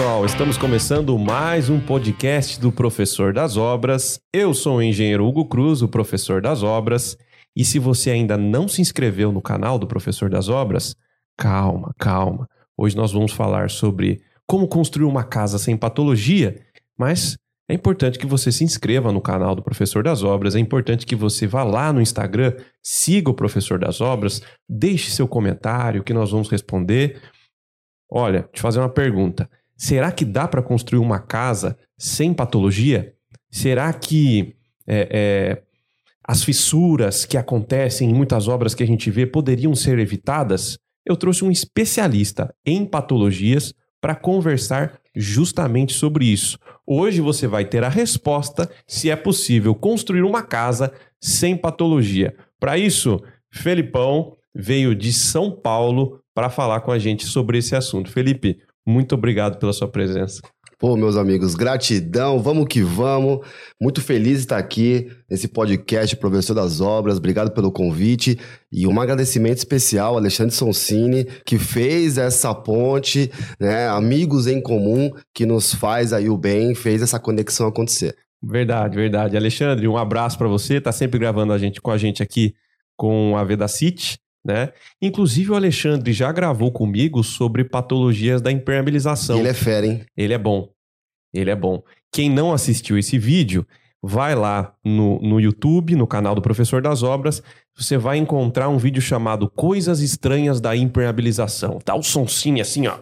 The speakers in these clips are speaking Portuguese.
pessoal, estamos começando mais um podcast do Professor das Obras. Eu sou o engenheiro Hugo Cruz, o professor das obras. E se você ainda não se inscreveu no canal do Professor das Obras, calma, calma. Hoje nós vamos falar sobre como construir uma casa sem patologia, mas é importante que você se inscreva no canal do Professor das Obras, é importante que você vá lá no Instagram, siga o Professor das Obras, deixe seu comentário que nós vamos responder. Olha, te fazer uma pergunta. Será que dá para construir uma casa sem patologia? Será que é, é, as fissuras que acontecem em muitas obras que a gente vê poderiam ser evitadas? Eu trouxe um especialista em patologias para conversar justamente sobre isso. Hoje você vai ter a resposta se é possível construir uma casa sem patologia. Para isso, Felipão veio de São Paulo para falar com a gente sobre esse assunto. Felipe, muito obrigado pela sua presença. Pô, meus amigos, gratidão, vamos que vamos. Muito feliz de estar aqui nesse podcast Professor das Obras. Obrigado pelo convite e um agradecimento especial ao Alexandre Sonsini, que fez essa ponte, né? Amigos em comum que nos faz aí o bem, fez essa conexão acontecer. Verdade, verdade. Alexandre, um abraço para você. Tá sempre gravando a gente com a gente aqui com a Vedacity né? Inclusive o Alexandre já gravou comigo sobre patologias da impermeabilização. Ele é fera, hein? Ele é bom. Ele é bom. Quem não assistiu esse vídeo, vai lá no, no YouTube, no canal do Professor das Obras, você vai encontrar um vídeo chamado Coisas Estranhas da Impermeabilização. Tá o sonsinho assim, ó.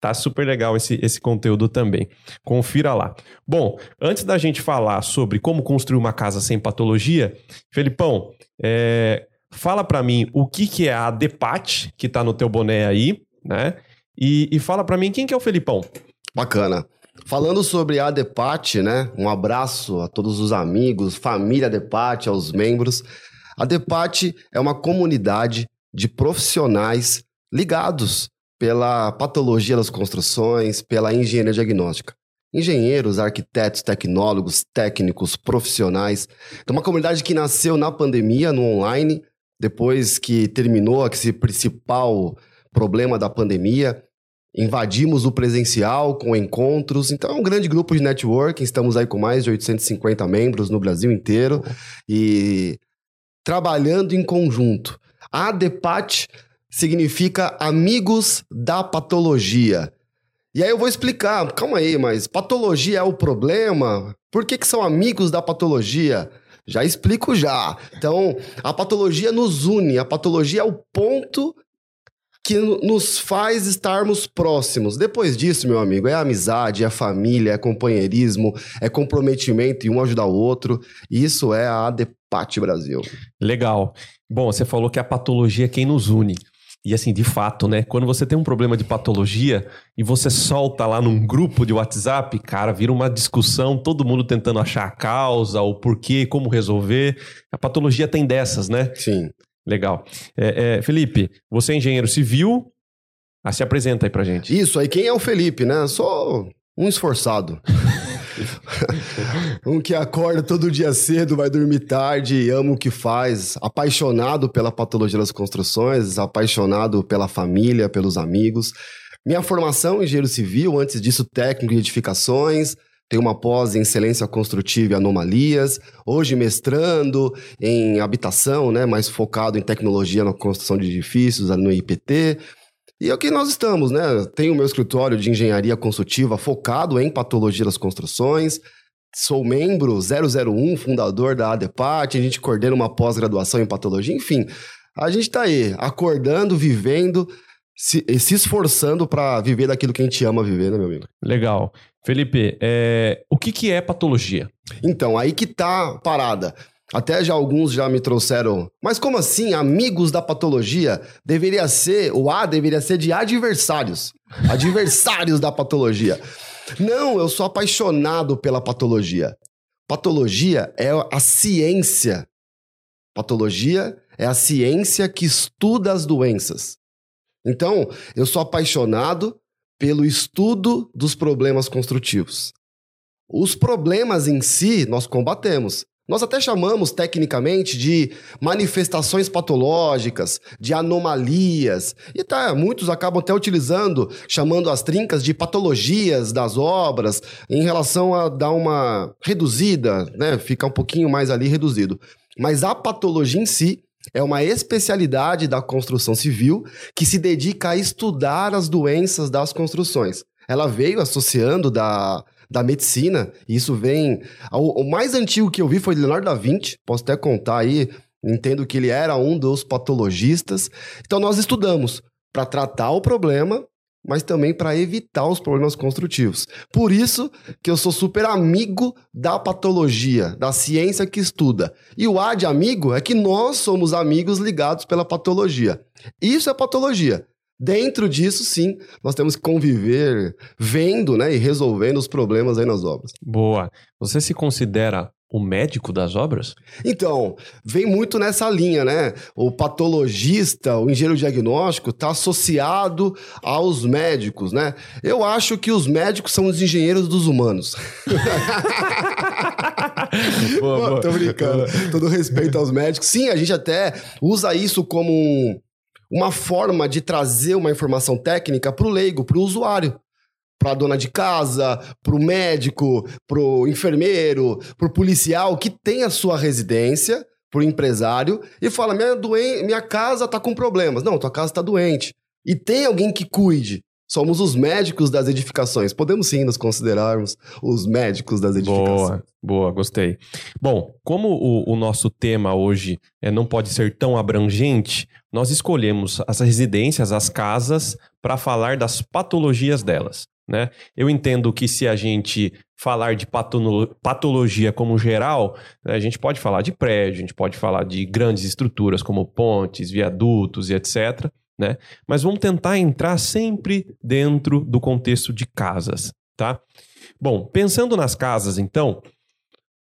Tá super legal esse, esse conteúdo também. Confira lá. Bom, antes da gente falar sobre como construir uma casa sem patologia, Felipão, é, Fala para mim o que, que é a Depat, que tá no teu boné aí, né? E, e fala para mim quem que é o Felipão. Bacana. Falando sobre a Depat, né? Um abraço a todos os amigos, família Depat, aos membros. A Depat é uma comunidade de profissionais ligados pela patologia das construções, pela engenharia diagnóstica. Engenheiros, arquitetos, tecnólogos, técnicos, profissionais. Então, uma comunidade que nasceu na pandemia, no online, depois que terminou esse principal problema da pandemia, invadimos o presencial com encontros. Então é um grande grupo de networking, estamos aí com mais de 850 membros no Brasil inteiro e trabalhando em conjunto. A DEPAT significa Amigos da Patologia. E aí eu vou explicar, calma aí, mas patologia é o problema? Por que, que são amigos da patologia? Já explico já. Então, a patologia nos une, a patologia é o ponto que nos faz estarmos próximos. Depois disso, meu amigo, é amizade, é família, é companheirismo, é comprometimento e um ajudar o outro. Isso é a ADEPAT Brasil. Legal. Bom, você falou que a patologia é quem nos une. E assim, de fato, né? Quando você tem um problema de patologia e você solta lá num grupo de WhatsApp, cara, vira uma discussão, todo mundo tentando achar a causa, o porquê, como resolver. A patologia tem dessas, né? Sim. Legal. É, é, Felipe, você é engenheiro civil, ah, se apresenta aí pra gente. Isso, aí quem é o Felipe, né? Sou um esforçado. um que acorda todo dia cedo, vai dormir tarde, ama o que faz, apaixonado pela patologia das construções, apaixonado pela família, pelos amigos. Minha formação em engenheiro civil, antes disso técnico em edificações, tenho uma pós em excelência construtiva e anomalias, hoje mestrando em habitação, né, mais focado em tecnologia na construção de edifícios, no IPT. E aqui nós estamos, né? Tenho o meu escritório de engenharia consultiva focado em patologia das construções. Sou membro 001, fundador da ADEPAT, a gente coordena uma pós-graduação em patologia, enfim. A gente está aí, acordando, vivendo, se, se esforçando para viver daquilo que a gente ama viver, né, meu amigo? Legal. Felipe, é... o que, que é patologia? Então, aí que tá a parada. Até já alguns já me trouxeram. Mas como assim? Amigos da patologia deveria ser, o A deveria ser de adversários. Adversários da patologia. Não, eu sou apaixonado pela patologia. Patologia é a ciência. Patologia é a ciência que estuda as doenças. Então, eu sou apaixonado pelo estudo dos problemas construtivos. Os problemas em si nós combatemos, Nós até chamamos tecnicamente de manifestações patológicas, de anomalias. E tá, muitos acabam até utilizando, chamando as trincas de patologias das obras, em relação a dar uma reduzida, né? Ficar um pouquinho mais ali reduzido. Mas a patologia em si é uma especialidade da construção civil que se dedica a estudar as doenças das construções. Ela veio associando da da medicina. E isso vem. O, o, mais antigo que eu vi foi Leonardo da Vinci. Posso até contar aí. Entendo que ele era um dos patologistas. Então nós estudamos para tratar o problema, mas também para evitar os problemas construtivos. Por isso que eu sou super amigo da patologia, da ciência que estuda. E o A de amigo é que nós somos amigos ligados pela patologia. Isso é patologia. Dentro disso, sim, nós temos que conviver vendo né, e resolvendo os problemas aí nas obras. Boa. Você se considera o médico das obras? Então, vem muito nessa linha, né? O patologista, o engenheiro diagnóstico, está associado aos médicos, né? Eu acho que os médicos são os engenheiros dos humanos. boa, boa. Tô brincando. Todo respeito aos médicos. Sim, a gente até usa isso como um uma forma de trazer uma informação técnica para o leigo, para o usuário. Para a dona de casa, para o médico, para o enfermeiro, para o policial que tem a sua residência, para o empresário, e fala: minha, doen minha casa está com problemas. Não, tua casa está doente. E tem alguém que cuide. Somos os médicos das edificações. Podemos sim nos considerarmos os médicos das edificações. Boa, boa, gostei. Bom, como o, o nosso tema hoje é, não pode ser tão abrangente, nós escolhemos as residências, as casas, para falar das patologias delas. Né? Eu entendo que se a gente falar de patologia como geral, né, a gente pode falar de prédio, a gente pode falar de grandes estruturas como pontes, viadutos e etc né? Mas vamos tentar entrar sempre dentro do contexto de casas, tá? Bom, pensando nas casas, então,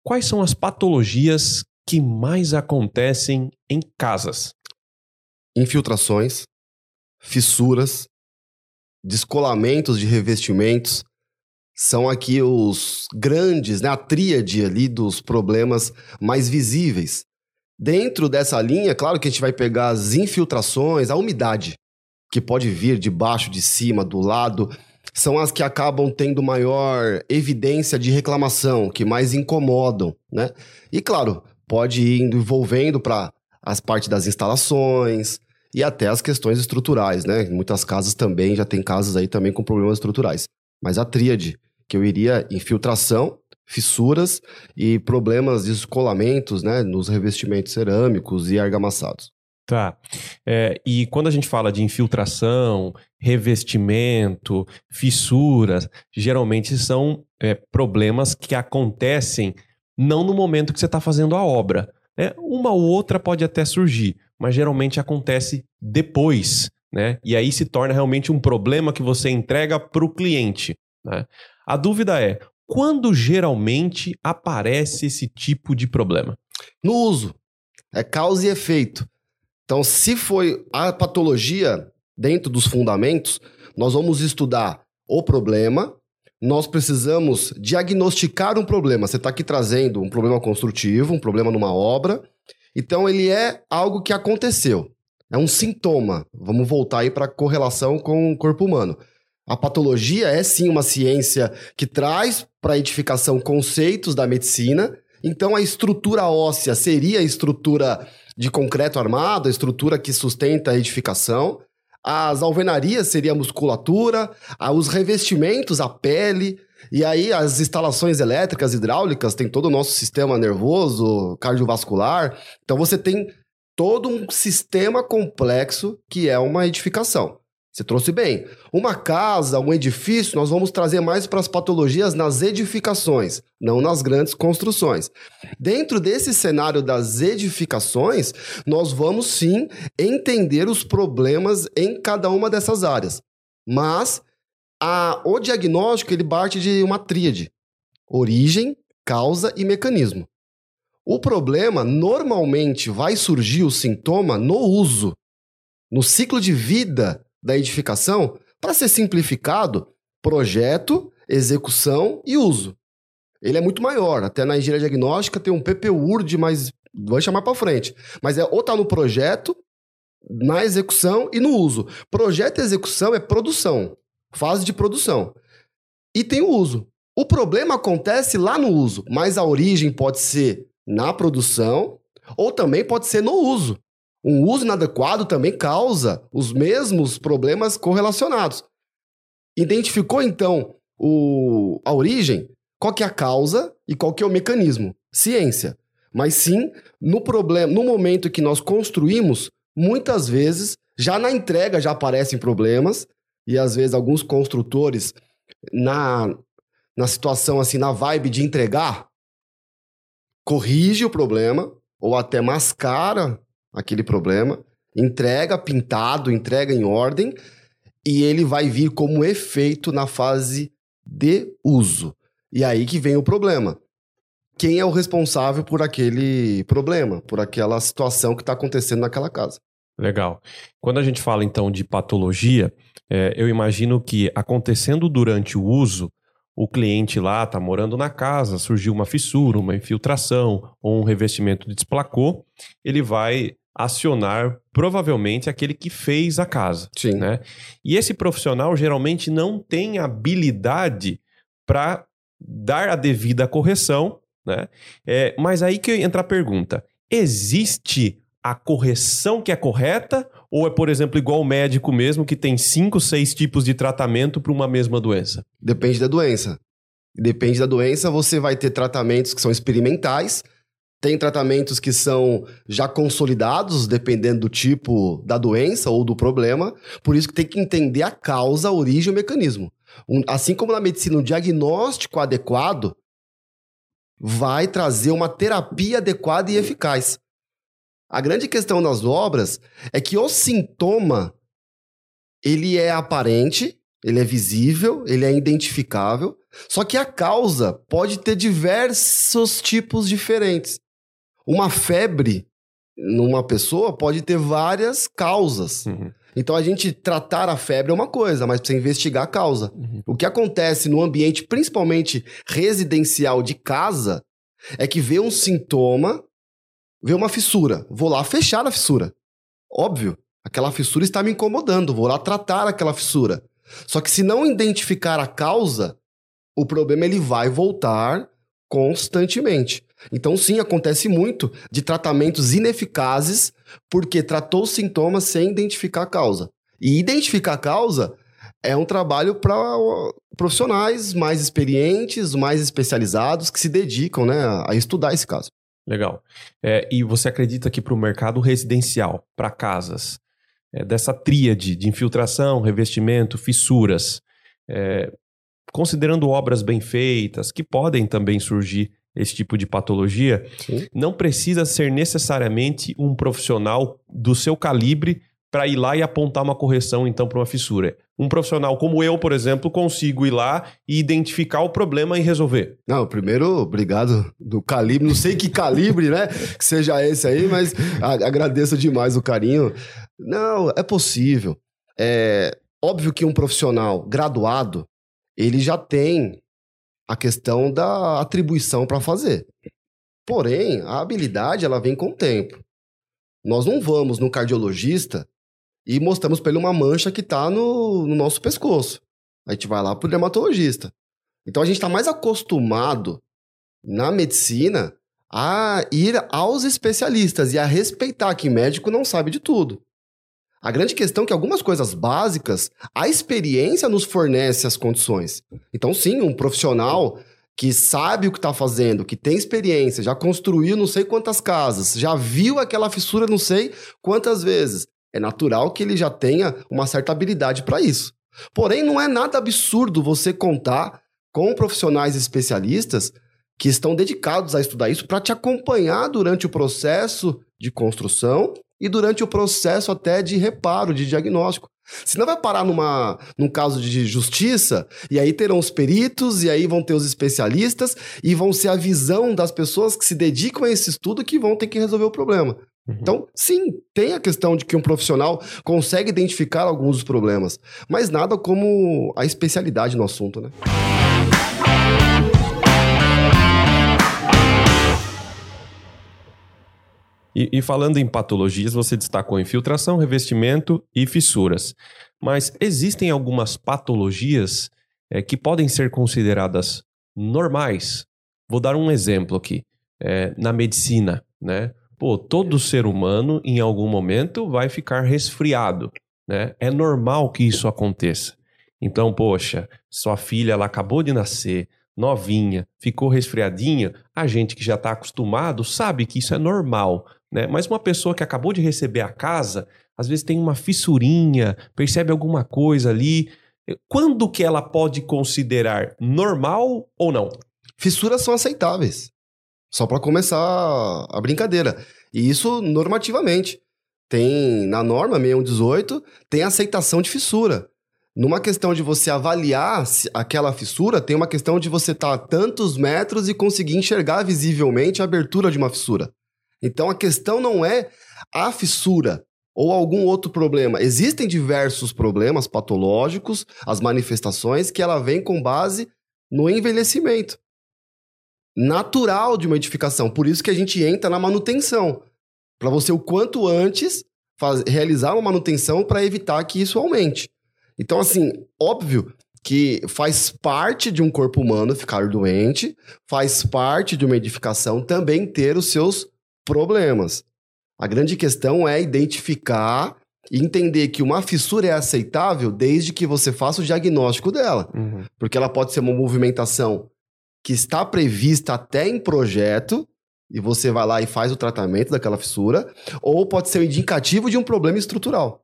quais são as patologias que mais acontecem em casas? Infiltrações, fissuras, descolamentos de revestimentos, são aqui os grandes, né, a tríade ali dos problemas mais visíveis. Dentro dessa linha, claro que a gente vai pegar as infiltrações, a umidade, que pode vir de baixo, de cima, do lado, são as que acabam tendo maior evidência de reclamação, que mais incomodam, né? E claro, pode ir envolvendo para as partes das instalações e até as questões estruturais, né? Muitas casas também já tem casas aí também com problemas estruturais. Mas a tríade, que eu iria infiltração, fissuras e problemas de escolamentos né, nos revestimentos cerâmicos e argamassados. Tá. É, e quando a gente fala de infiltração, revestimento, fissuras, geralmente são é, problemas que acontecem não no momento que você está fazendo a obra. Né? Uma ou outra pode até surgir, mas geralmente acontece depois. Né? E aí se torna realmente um problema que você entrega para o cliente. Né? A dúvida é: quando geralmente aparece esse tipo de problema? No uso. É causa e efeito. Então, se foi a patologia dentro dos fundamentos, nós vamos estudar o problema, nós precisamos diagnosticar um problema. Você está aqui trazendo um problema construtivo, um problema numa obra. Então, ele é algo que aconteceu. É um sintoma. Vamos voltar aí para a correlação com o corpo humano. A patologia é sim uma ciência que traz para edificação conceitos da medicina. Então a estrutura óssea seria a estrutura de concreto armado, a estrutura que sustenta a edificação. As alvenarias seria a musculatura, os revestimentos, a pele, e aí as instalações elétricas, hidráulicas, tem todo o nosso sistema nervoso, cardiovascular. Então você tem todo um sistema complexo que é uma edificação. Você trouxe bem. Uma casa, um edifício, nós vamos trazer mais para as patologias nas edificações, não nas grandes construções. Dentro desse cenário das edificações, nós vamos sim entender os problemas em cada uma dessas áreas. Mas a, o diagnóstico ele parte de uma tríade: origem, causa e mecanismo. O problema normalmente vai surgir o sintoma no uso, no ciclo de vida da edificação, para ser simplificado, projeto, execução e uso. ele é muito maior. Até na engenharia diagnóstica tem um PPURD, mas vou chamar para frente. Mas é ou tá no projeto, na execução e no uso. Projeto e execução é produção, fase de produção. E tem o uso. O problema acontece lá no uso, mas a origem pode ser na produção ou também pode ser no uso. Um uso inadequado também causa os mesmos problemas correlacionados. Identificou então o, a origem? Qual que é a causa e qual que é o mecanismo? Ciência. Mas sim, no problema, no momento que nós construímos, muitas vezes já na entrega já aparecem problemas e às vezes alguns construtores na na situação assim, na vibe de entregar, corrige o problema ou até mascara aquele problema, entrega pintado, entrega em ordem e ele vai vir como efeito na fase de uso. E aí que vem o problema. Quem é o responsável por aquele problema, por aquela situação que está acontecendo naquela casa? Legal. Quando a gente fala então de patologia, é, eu imagino que acontecendo durante o uso, o cliente lá está morando na casa, surgiu uma fissura, uma infiltração ou um revestimento desplacou, ele vai acionar provavelmente aquele que fez a casa. Sim. Né? E esse profissional geralmente não tem habilidade para dar a devida correção, né? É, mas aí que entra a pergunta: existe a correção que é correta? Ou é, por exemplo, igual o médico mesmo, que tem cinco, seis tipos de tratamento para uma mesma doença? Depende da doença. Depende da doença, você vai ter tratamentos que são experimentais, tem tratamentos que são já consolidados, dependendo do tipo da doença ou do problema. Por isso que tem que entender a causa, a origem e o mecanismo. Um, assim como na medicina, um diagnóstico adequado vai trazer uma terapia adequada e eficaz. A grande questão nas obras é que o sintoma ele é aparente, ele é visível, ele é identificável, só que a causa pode ter diversos tipos diferentes. Uma febre numa pessoa pode ter várias causas. Uhum. Então a gente tratar a febre é uma coisa, mas precisa investigar a causa. Uhum. O que acontece no ambiente, principalmente residencial de casa, é que vê um sintoma vê uma fissura, vou lá fechar a fissura. Óbvio, aquela fissura está me incomodando, vou lá tratar aquela fissura. Só que se não identificar a causa, o problema ele vai voltar constantemente. Então, sim, acontece muito de tratamentos ineficazes porque tratou os sintomas sem identificar a causa. E identificar a causa é um trabalho para profissionais mais experientes, mais especializados, que se dedicam né, a estudar esse caso. Legal. É, e você acredita que para o mercado residencial, para casas, é, dessa tríade de infiltração, revestimento, fissuras, é, considerando obras bem feitas, que podem também surgir esse tipo de patologia, Sim. não precisa ser necessariamente um profissional do seu calibre para ir lá e apontar uma correção então para uma fissura. Um profissional como eu, por exemplo, consigo ir lá e identificar o problema e resolver. Não, primeiro, obrigado do calibre, não sei que calibre, né, que seja esse aí, mas agradeço demais o carinho. Não, é possível. É óbvio que um profissional graduado, ele já tem a questão da atribuição para fazer. Porém, a habilidade ela vem com o tempo. Nós não vamos no cardiologista e mostramos para ele uma mancha que está no, no, nosso pescoço. A gente vai lá para o dermatologista. Então a gente está mais acostumado na medicina a ir aos especialistas e a respeitar que médico não sabe de tudo. A grande questão é que algumas coisas básicas, a experiência nos fornece as condições. Então, sim, um profissional que sabe o que está fazendo, que tem experiência, já construiu não sei quantas casas, já viu aquela fissura não sei quantas vezes, é natural que ele já tenha uma certa habilidade para isso. Porém, não é nada absurdo você contar com profissionais especialistas que estão dedicados a estudar isso para te acompanhar durante o processo de construção e durante o processo até de reparo, de diagnóstico. Senão vai parar numa, num caso de justiça, e aí terão os peritos, e aí vão ter os especialistas, e vão ser a visão das pessoas que se dedicam a esse estudo que vão ter que resolver o problema. Uhum. Então, sim, tem a questão de que um profissional consegue identificar alguns dos problemas, mas nada como a especialidade no assunto, né? E, e, falando em patologias, você destacou infiltração, revestimento e fissuras. Mas existem algumas patologias é, que podem ser consideradas normais. Vou dar um exemplo aqui. É, na medicina, né? Pô, todo ser humano, em algum momento, vai ficar resfriado, né? É normal que isso aconteça. Então, poxa, sua filha, ela acabou de nascer, novinha, ficou resfriadinha, a gente que já está acostumado sabe que isso é normal, né? Mas uma pessoa que acabou de receber a casa, às vezes tem uma fissurinha, percebe alguma coisa ali. Quando que ela pode considerar normal ou não? Fissuras são aceitáveis. Só para começar a brincadeira. E isso normativamente. Tem na norma 6118, tem aceitação de fissura. Numa questão de você avaliar aquela fissura, tem uma questão de você estar tá a tantos metros e conseguir enxergar visivelmente a abertura de uma fissura. Então a questão não é a fissura ou algum outro problema. Existem diversos problemas patológicos, as manifestações que ela vem com base no envelhecimento natural de uma edificação. Por isso que a gente entra na manutenção. Para você, o quanto antes, faz, realizar uma manutenção para evitar que isso aumente. Então, assim, óbvio que faz parte de um corpo humano ficar doente, faz parte de uma edificação também ter os seus problemas. A grande questão é identificar e entender que uma fissura é aceitável desde que você faça o diagnóstico dela. Uhum. Porque ela pode ser uma movimentação que está prevista até em projeto, e você vai lá e faz o tratamento daquela fissura, ou pode ser um indicativo de um problema estrutural.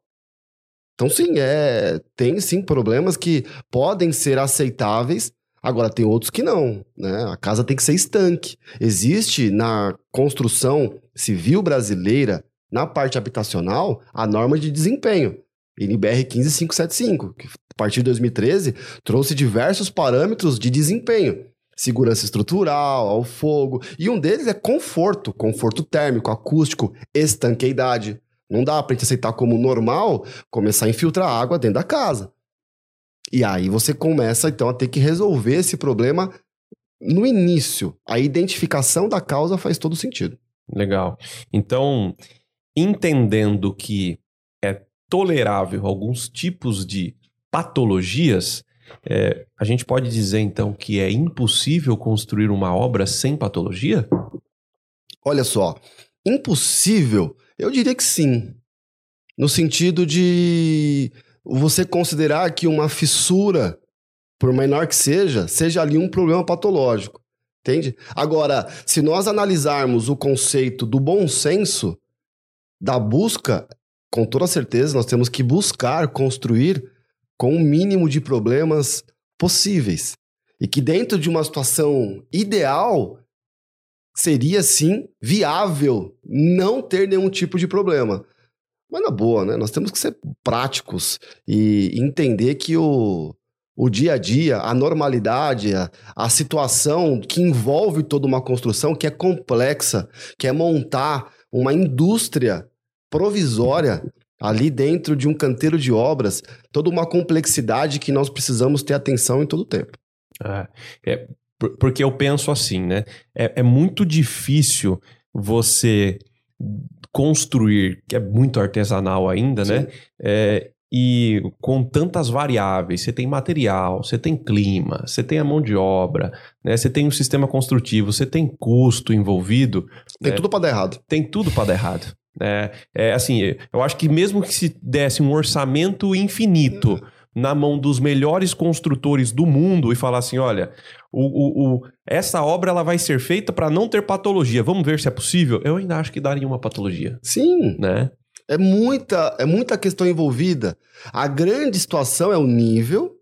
Então, sim, é, tem sim problemas que podem ser aceitáveis, agora tem outros que não. Né? A casa tem que ser estanque. Existe na construção civil brasileira, na parte habitacional, a norma de desempenho. NBR 15575, que a partir de 2013 trouxe diversos parâmetros de desempenho segurança estrutural, ao fogo. E um deles é conforto, conforto térmico, acústico, estanqueidade. Não dá pra gente aceitar como normal começar a infiltrar água dentro da casa. E aí você começa, então, a ter que resolver esse problema no início. A identificação da causa faz todo sentido. Legal. Então, entendendo que é tolerável alguns tipos de patologias, é, a gente pode dizer então que é impossível construir uma obra sem patologia? Olha só, impossível eu diria que sim. No sentido de você considerar que uma fissura, por menor que seja, seja ali um problema patológico. Entende? Agora, se nós analisarmos o conceito do bom senso, da busca, com toda certeza nós temos que buscar construir com o mínimo de problemas possíveis. E que dentro de uma situação ideal, seria sim viável não ter nenhum tipo de problema. Mas na boa, né? Nós temos que ser práticos e entender que o, o dia a dia, a normalidade, a, a situação que envolve toda uma construção que é complexa, que é montar uma indústria provisória ali dentro de um canteiro de obras, toda uma complexidade que nós precisamos ter atenção em todo o tempo. É, é, porque eu penso assim, né? É, é muito difícil você construir, que é muito artesanal ainda, né? Sim. né? É, e com tantas variáveis, você tem material, você tem clima, você tem a mão de obra, né? Você tem um sistema construtivo, você tem custo envolvido. Tem né? tudo para dar errado. Tem tudo para dar errado. É, é assim, eu acho que mesmo que se desse um orçamento infinito uhum. Na mão dos melhores construtores do mundo e falar assim, olha, o, o, o essa obra ela vai ser feita para não ter patologia. Vamos ver se é possível. Eu ainda acho que daria uma patologia. Sim. Né? É muita, é muita questão envolvida. A grande situação é o nível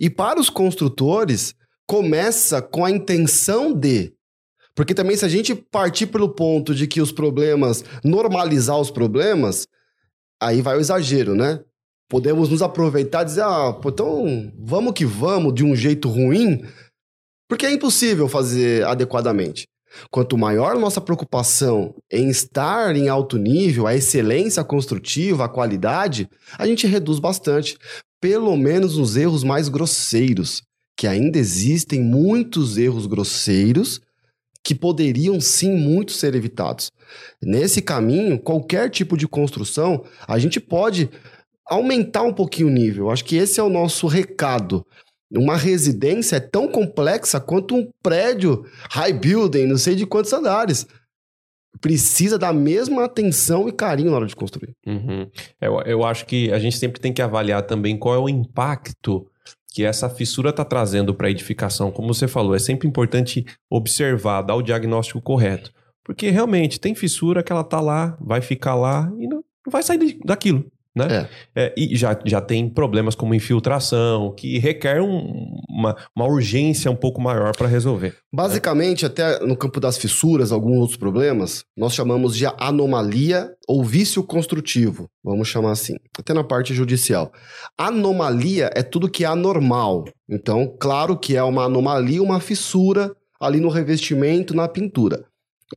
e para os construtores começa com a intenção de porque também, se a gente partir pelo ponto de que os problemas, normalizar os problemas, aí vai o exagero, né? Podemos nos aproveitar e dizer, ah, pô, então vamos que vamos de um jeito ruim, porque é impossível fazer adequadamente. Quanto maior nossa preocupação em estar em alto nível, a excelência construtiva, a qualidade, a gente reduz bastante, pelo menos nos erros mais grosseiros, que ainda existem muitos erros grosseiros que poderiam sim muito ser evitados. Nesse caminho, qualquer tipo de construção, a gente pode aumentar um pouquinho o nível. Acho que esse é o nosso recado. Uma residência é tão complexa quanto um prédio high building, não sei de quantos andares. Precisa da mesma atenção e carinho na hora de construir. Uhum. Eu, eu acho que a gente sempre tem que avaliar também qual é o impacto que essa fissura está trazendo para a edificação. Como você falou, é sempre importante observar, dar o diagnóstico correto. Porque realmente tem fissura que ela está lá, vai ficar lá e não, não vai sair daquilo né? É. É, e já, já tem problemas como infiltração, que requer um, uma, uma urgência um pouco maior para resolver. Né? Basicamente, né? até no campo das fissuras, alguns outros problemas, nós chamamos de anomalia ou vício construtivo, vamos chamar assim, até na parte judicial. Anomalia é tudo que é anormal. Então, claro que é uma anomalia, uma fissura ali no revestimento, na pintura.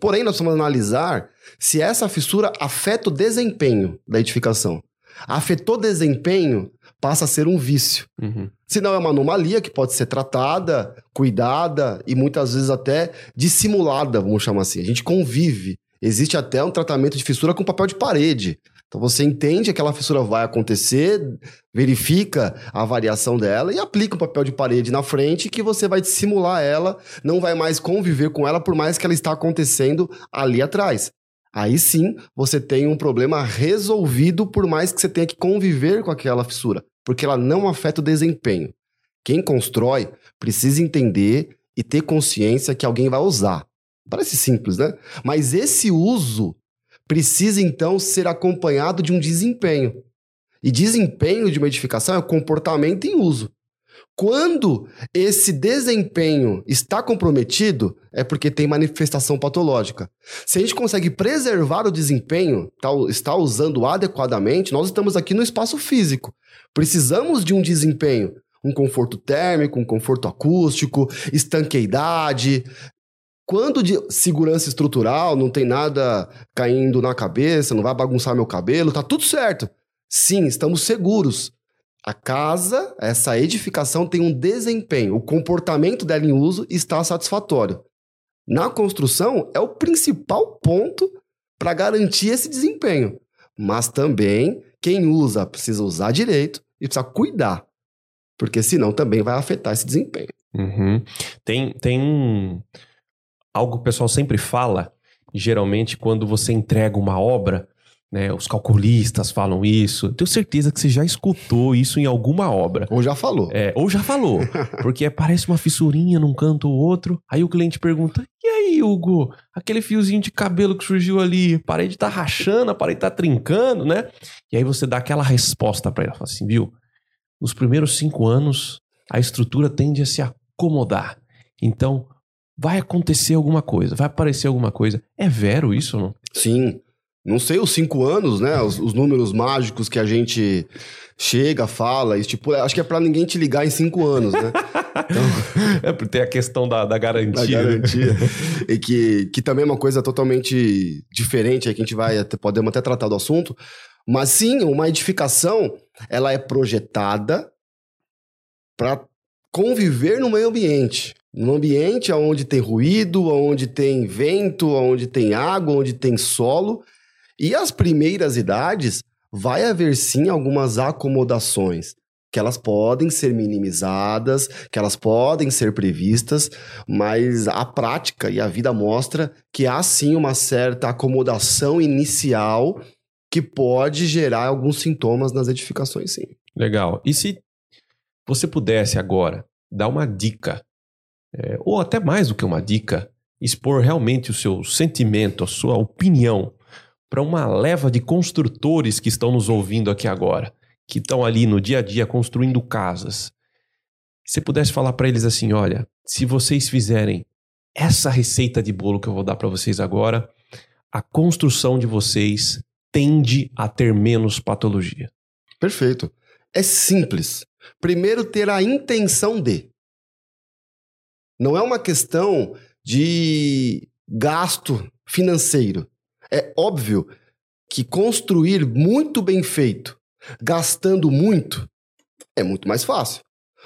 Porém, nós vamos analisar se essa fissura afeta o desempenho da edificação. Afetou desempenho, passa a ser um vício. Uhum. Se não é uma anomalia que pode ser tratada, cuidada e muitas vezes até dissimulada, vamos chamar assim. A gente convive. Existe até um tratamento de fissura com papel de parede. Então você entende que aquela fissura vai acontecer, verifica a variação dela e aplica um papel de parede na frente que você vai dissimular ela, não vai mais conviver com ela por mais que ela está acontecendo ali atrás. Aí sim você tem um problema resolvido, por mais que você tenha que conviver com aquela fissura, porque ela não afeta o desempenho. Quem constrói precisa entender e ter consciência que alguém vai usar. Parece simples, né? Mas esse uso precisa então ser acompanhado de um desempenho. E desempenho de uma edificação é comportamento em uso. Quando esse desempenho está comprometido, é porque tem manifestação patológica. Se a gente consegue preservar o desempenho, tá, está usando adequadamente, nós estamos aqui no espaço físico. Precisamos de um desempenho, um conforto térmico, um conforto acústico, estanqueidade. Quando de segurança estrutural, não tem nada caindo na cabeça, não vai bagunçar meu cabelo, tá tudo certo. Sim, estamos seguros. A casa, essa edificação tem um desempenho, o comportamento dela em uso está satisfatório. Na construção, é o principal ponto para garantir esse desempenho. Mas também, quem usa precisa usar direito e precisa cuidar, porque senão também vai afetar esse desempenho. Uhum. Tem, tem algo que o pessoal sempre fala, geralmente quando você entrega uma obra, né? Os calculistas falam isso. Tenho certeza que você já escutou isso em alguma obra. Ou já falou. É, ou já falou. Porque parece uma fissurinha num canto ou outro. Aí o cliente pergunta: E aí, Hugo? Aquele fiozinho de cabelo que surgiu ali, a parede tá rachando, a parede tá trincando, né? E aí você dá aquela resposta para ele. Fala assim, viu? Nos primeiros cinco anos, a estrutura tende a se acomodar. Então, vai acontecer alguma coisa, vai aparecer alguma coisa. É vero isso ou não? Sim não sei, os cinco anos, né? Os, os, números mágicos que a gente chega, fala, e, tipo, acho que é para ninguém te ligar em cinco anos, né? Então, é porque tem a questão da, da garantia. Da garantia. e que, que também é uma coisa totalmente diferente, aí que a gente vai, até, podemos até tratar do assunto. Mas sim, uma edificação, ela é projetada para conviver no meio ambiente. Num ambiente onde tem ruído, onde tem vento, onde tem água, onde tem solo. E as primeiras idades, vai haver sim algumas acomodações que elas podem ser minimizadas, que elas podem ser previstas, mas a prática e a vida mostra que há sim uma certa acomodação inicial que pode gerar alguns sintomas nas edificações, sim. Legal. E se você pudesse agora dar uma dica, é, ou até mais do que uma dica, expor realmente o seu sentimento, a sua opinião para uma leva de construtores que estão nos ouvindo aqui agora, que estão ali no dia a dia construindo casas. Se pudesse falar para eles assim, olha, se vocês fizerem essa receita de bolo que eu vou dar para vocês agora, a construção de vocês tende a ter menos patologia. Perfeito. É simples. Primeiro ter a intenção de. Não é uma questão de gasto financeiro. É óbvio que construir muito bem feito, gastando muito, é muito mais fácil.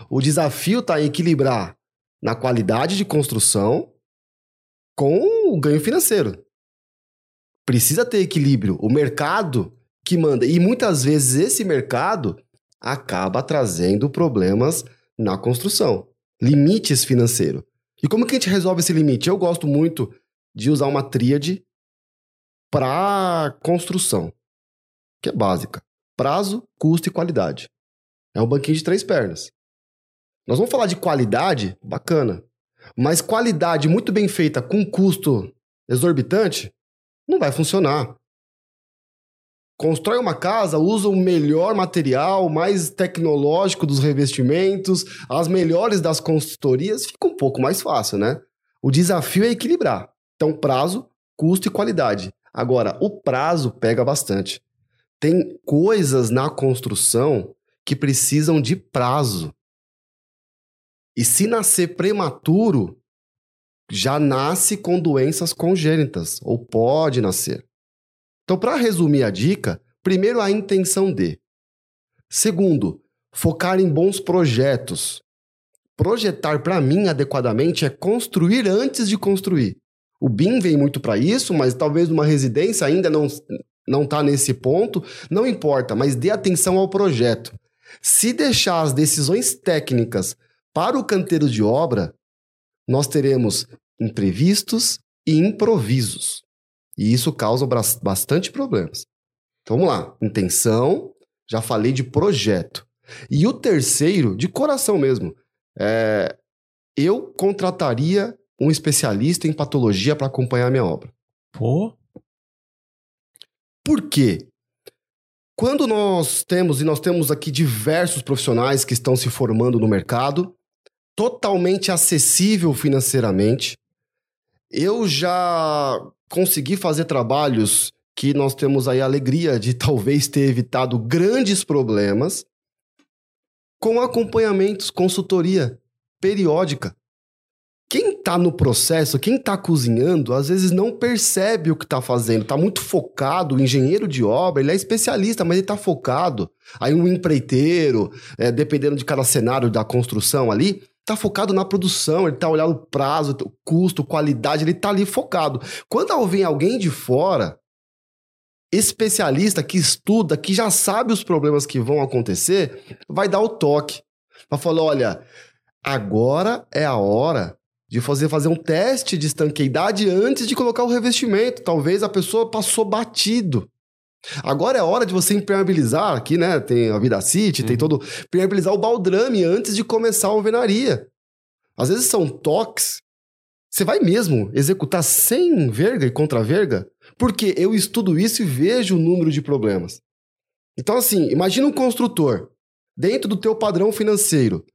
O desafio está em equilibrar na qualidade de construção com o ganho financeiro. Precisa ter equilíbrio. O mercado que manda. E muitas vezes esse mercado acaba trazendo problemas na construção. Limites financeiros. E como que a gente resolve esse limite? Eu gosto muito de usar uma tríade para construção, que é básica: prazo, custo e qualidade. É um banquinho de três pernas. Nós vamos falar de qualidade, bacana. Mas qualidade muito bem feita com custo exorbitante não vai funcionar. Constrói uma casa, usa o melhor material, mais tecnológico dos revestimentos, as melhores das consultorias, fica um pouco mais fácil, né? O desafio é equilibrar. Então, prazo, custo e qualidade. Agora, o prazo pega bastante. Tem coisas na construção que precisam de prazo. E se nascer prematuro, já nasce com doenças congênitas, ou pode nascer. Então, para resumir a dica, primeiro a intenção de. Segundo, focar em bons projetos. Projetar, para mim, adequadamente, é construir antes de construir. O BIM vem muito para isso, mas talvez uma residência ainda não não está nesse ponto, não importa, mas dê atenção ao projeto. Se deixar as decisões técnicas para o canteiro de obra, nós teremos imprevistos e improvisos. E isso causa bastante problemas. Então vamos lá. Intenção, já falei de projeto. E o terceiro, de coração mesmo, é, eu contrataria um especialista em patologia para acompanhar a minha obra. Pô. Por quê? Quando nós temos, e nós temos aqui diversos profissionais que estão se formando no mercado, totalmente acessível financeiramente, eu já consegui fazer trabalhos que nós temos aí a alegria de talvez ter evitado grandes problemas com acompanhamentos, consultoria periódica. Quem está no processo, quem está cozinhando, às vezes não percebe o que está fazendo. Está muito focado, o engenheiro de obra, ele é especialista, mas ele está focado. Aí um empreiteiro, é, dependendo de cada cenário da construção ali, está focado na produção, ele está olhando o prazo, o custo, qualidade, ele está ali focado. Quando vem alguém de fora, especialista que estuda, que já sabe os problemas que vão acontecer, vai dar o toque. Vai falar: olha, agora é a hora de fazer, fazer um teste de estanqueidade antes de colocar o revestimento. Talvez a pessoa passou batido. Agora é hora de você impermeabilizar, aqui, né? Tem a Vida City, uhum. tem todo. Impermeabilizar o baldrame antes de começar a alvenaria. Às vezes são toques. Você vai mesmo executar sem verga e contra-verga? Porque eu estudo isso e vejo o número de problemas. Então, assim, imagina um construtor, dentro do teu padrão financeiro,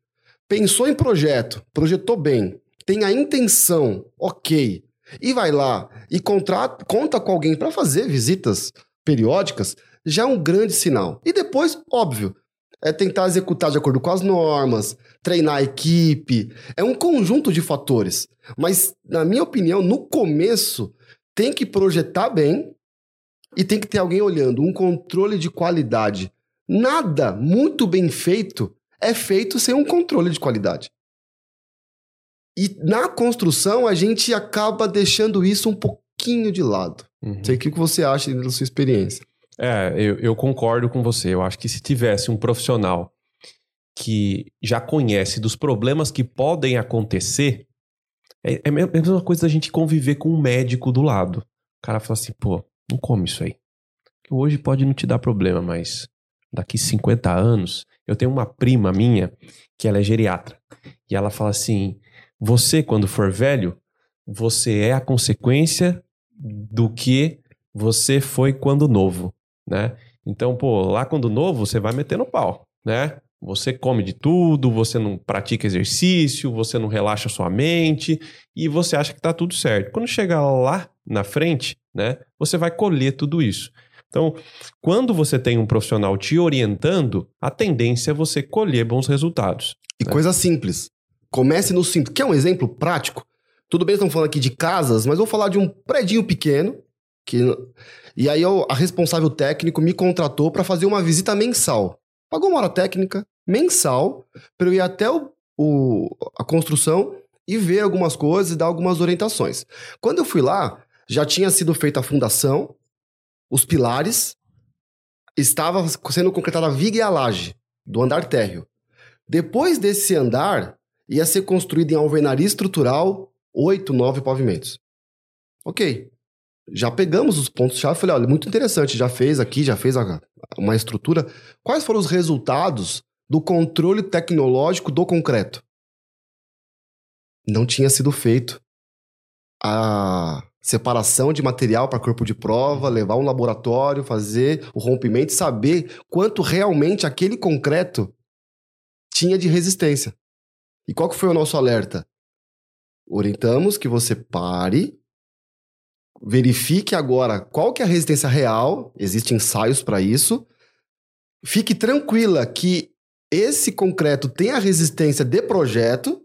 pensou em projeto, projetou bem, tem a intenção, ok, e vai lá e contrata, conta com alguém para fazer visitas periódicas, já é um grande sinal. E depois, óbvio, é tentar executar de acordo com as normas, treinar a equipe, é um conjunto de fatores. Mas, na minha opinião, no começo, tem que projetar bem e tem que ter alguém olhando, um controle de qualidade. Nada muito bem feito é feito sem um controle de qualidade. E na construção, a gente acaba deixando isso um pouquinho de lado. Uhum. Sei o que você acha da sua experiência. É, eu, eu concordo com você. Eu acho que se tivesse um profissional que já conhece dos problemas que podem acontecer, é, é a mesma coisa da gente conviver com um médico do lado. O cara fala assim, pô, não come isso aí. Hoje pode não te dar problema, mas daqui 50 anos, eu tenho uma prima minha que ela é geriatra. E ela fala assim: você, quando for velho, você é a consequência do que você foi quando novo, né? Então, pô, lá quando novo, você vai metendo pau, né? Você come de tudo, você não pratica exercício, você não relaxa sua mente e você acha que tá tudo certo. Quando chegar lá na frente, né, você vai colher tudo isso. Então, quando você tem um profissional te orientando, a tendência é você colher bons resultados. E né? coisa simples. Comece no simples. Quer um exemplo prático? Tudo bem, estamos falando aqui de casas, mas vou falar de um predinho pequeno. Que... E aí eu, a responsável técnico me contratou para fazer uma visita mensal. Pagou uma hora técnica mensal para eu ir até o, o, a construção e ver algumas coisas e dar algumas orientações. Quando eu fui lá, já tinha sido feita a fundação, os pilares, estava sendo concretada a viga e a laje do andar térreo. Depois desse andar, ia ser construído em alvenaria estrutural oito, nove pavimentos. Ok. Já pegamos os pontos-chave. Falei, olha, muito interessante. Já fez aqui, já fez uma estrutura. Quais foram os resultados do controle tecnológico do concreto? Não tinha sido feito a separação de material para corpo de prova, levar um laboratório, fazer o rompimento, saber quanto realmente aquele concreto tinha de resistência. E qual que foi o nosso alerta? Orientamos que você pare, verifique agora qual que é a resistência real, existem ensaios para isso. Fique tranquila que esse concreto tem a resistência de projeto,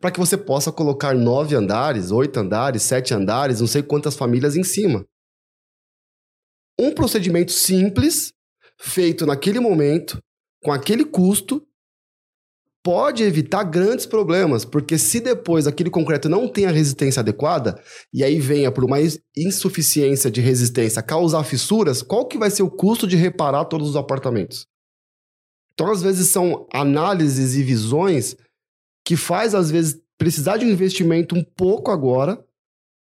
para que você possa colocar nove andares, oito andares, sete andares, não sei quantas famílias em cima. Um procedimento simples, feito naquele momento, com aquele custo, pode evitar grandes problemas, porque se depois aquele concreto não tem a resistência adequada, e aí venha por uma insuficiência de resistência causar fissuras, qual que vai ser o custo de reparar todos os apartamentos? Então, às vezes, são análises e visões que faz, às vezes, precisar de um investimento um pouco agora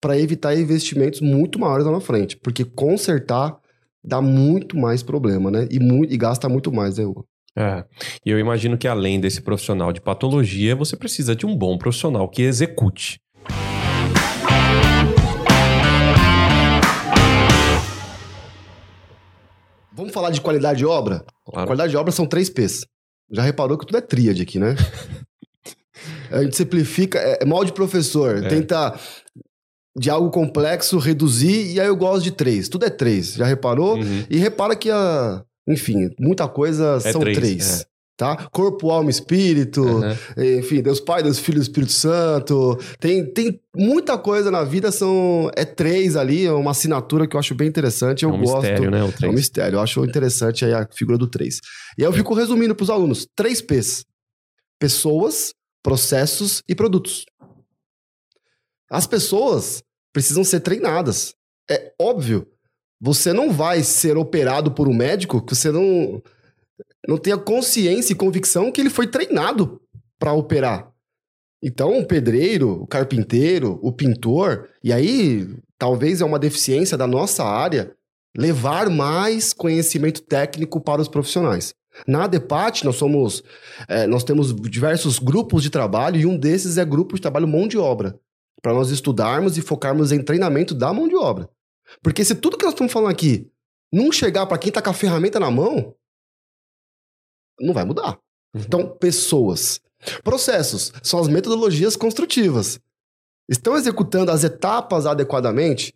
para evitar investimentos muito maiores lá na frente. Porque consertar dá muito mais problema, né? E, e gasta muito mais, né, Hugo? É. E eu imagino que além desse profissional de patologia, você precisa de um bom profissional que execute. Vamos falar de qualidade de obra? Claro. Qualidade de obra são três P's. Já reparou que tudo é tríade aqui, né? A gente simplifica, é, é mal de professor, é. tenta de algo complexo reduzir, e aí eu gosto de três. Tudo é três, já reparou? Uhum. E repara que a. Enfim, muita coisa é são três. três. É. Tá? Corpo, alma, espírito, uhum. enfim, Deus Pai, Deus Filho, Espírito Santo. Tem, tem muita coisa na vida, são é três ali, é uma assinatura que eu acho bem interessante. Eu é um gosto. Mistério, né? O três. É um mistério, eu acho interessante aí a figura do três. E aí eu fico resumindo para os alunos: três P's: pessoas, processos e produtos. As pessoas precisam ser treinadas. É óbvio. Você não vai ser operado por um médico que você não, não tenha consciência e convicção que ele foi treinado para operar. Então, o pedreiro, o carpinteiro, o pintor, e aí talvez é uma deficiência da nossa área levar mais conhecimento técnico para os profissionais. Na ADEPAT, nós somos. É, nós temos diversos grupos de trabalho e um desses é grupo de trabalho mão de obra. Para nós estudarmos e focarmos em treinamento da mão de obra. Porque se tudo que nós estamos falando aqui não chegar para quem está com a ferramenta na mão, não vai mudar. Uhum. Então, pessoas. Processos são as metodologias construtivas. Estão executando as etapas adequadamente?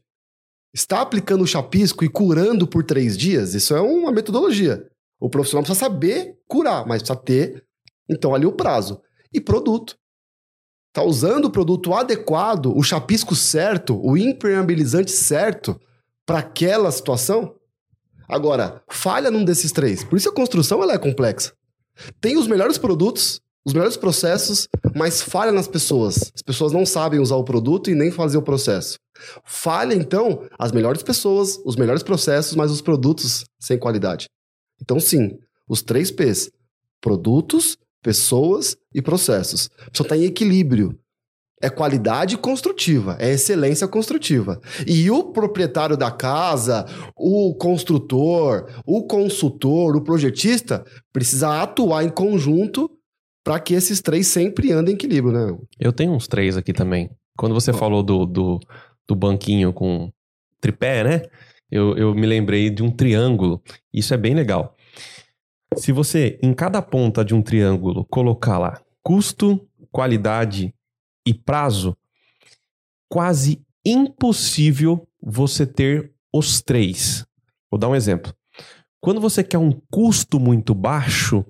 Está aplicando o chapisco e curando por três dias? Isso é uma metodologia. O profissional precisa saber curar, mas precisa ter, então, ali o prazo. E produto. Tá usando o produto adequado, o chapisco certo, o impermeabilizante certo para aquela situação? Agora, falha num desses três. Por isso a construção ela é complexa. Tem os melhores produtos, os melhores processos, mas falha nas pessoas. As pessoas não sabem usar o produto e nem fazer o processo. Falha, então, as melhores pessoas, os melhores processos, mas os produtos sem qualidade. Então, sim, os três P's: produtos, pessoas e processos. Precisa estar em equilíbrio. É qualidade construtiva, é excelência construtiva. E o proprietário da casa, o construtor, o consultor, o projetista, precisa atuar em conjunto para que esses três sempre andem em equilíbrio, né? Eu tenho uns três aqui também. Quando você falou do, do, do banquinho com tripé, né? eu, eu me lembrei de um triângulo. Isso é bem legal. Se você, em cada ponta de um triângulo, colocar lá custo, qualidade e prazo, quase impossível você ter os três. Vou dar um exemplo. Quando você quer um custo muito baixo,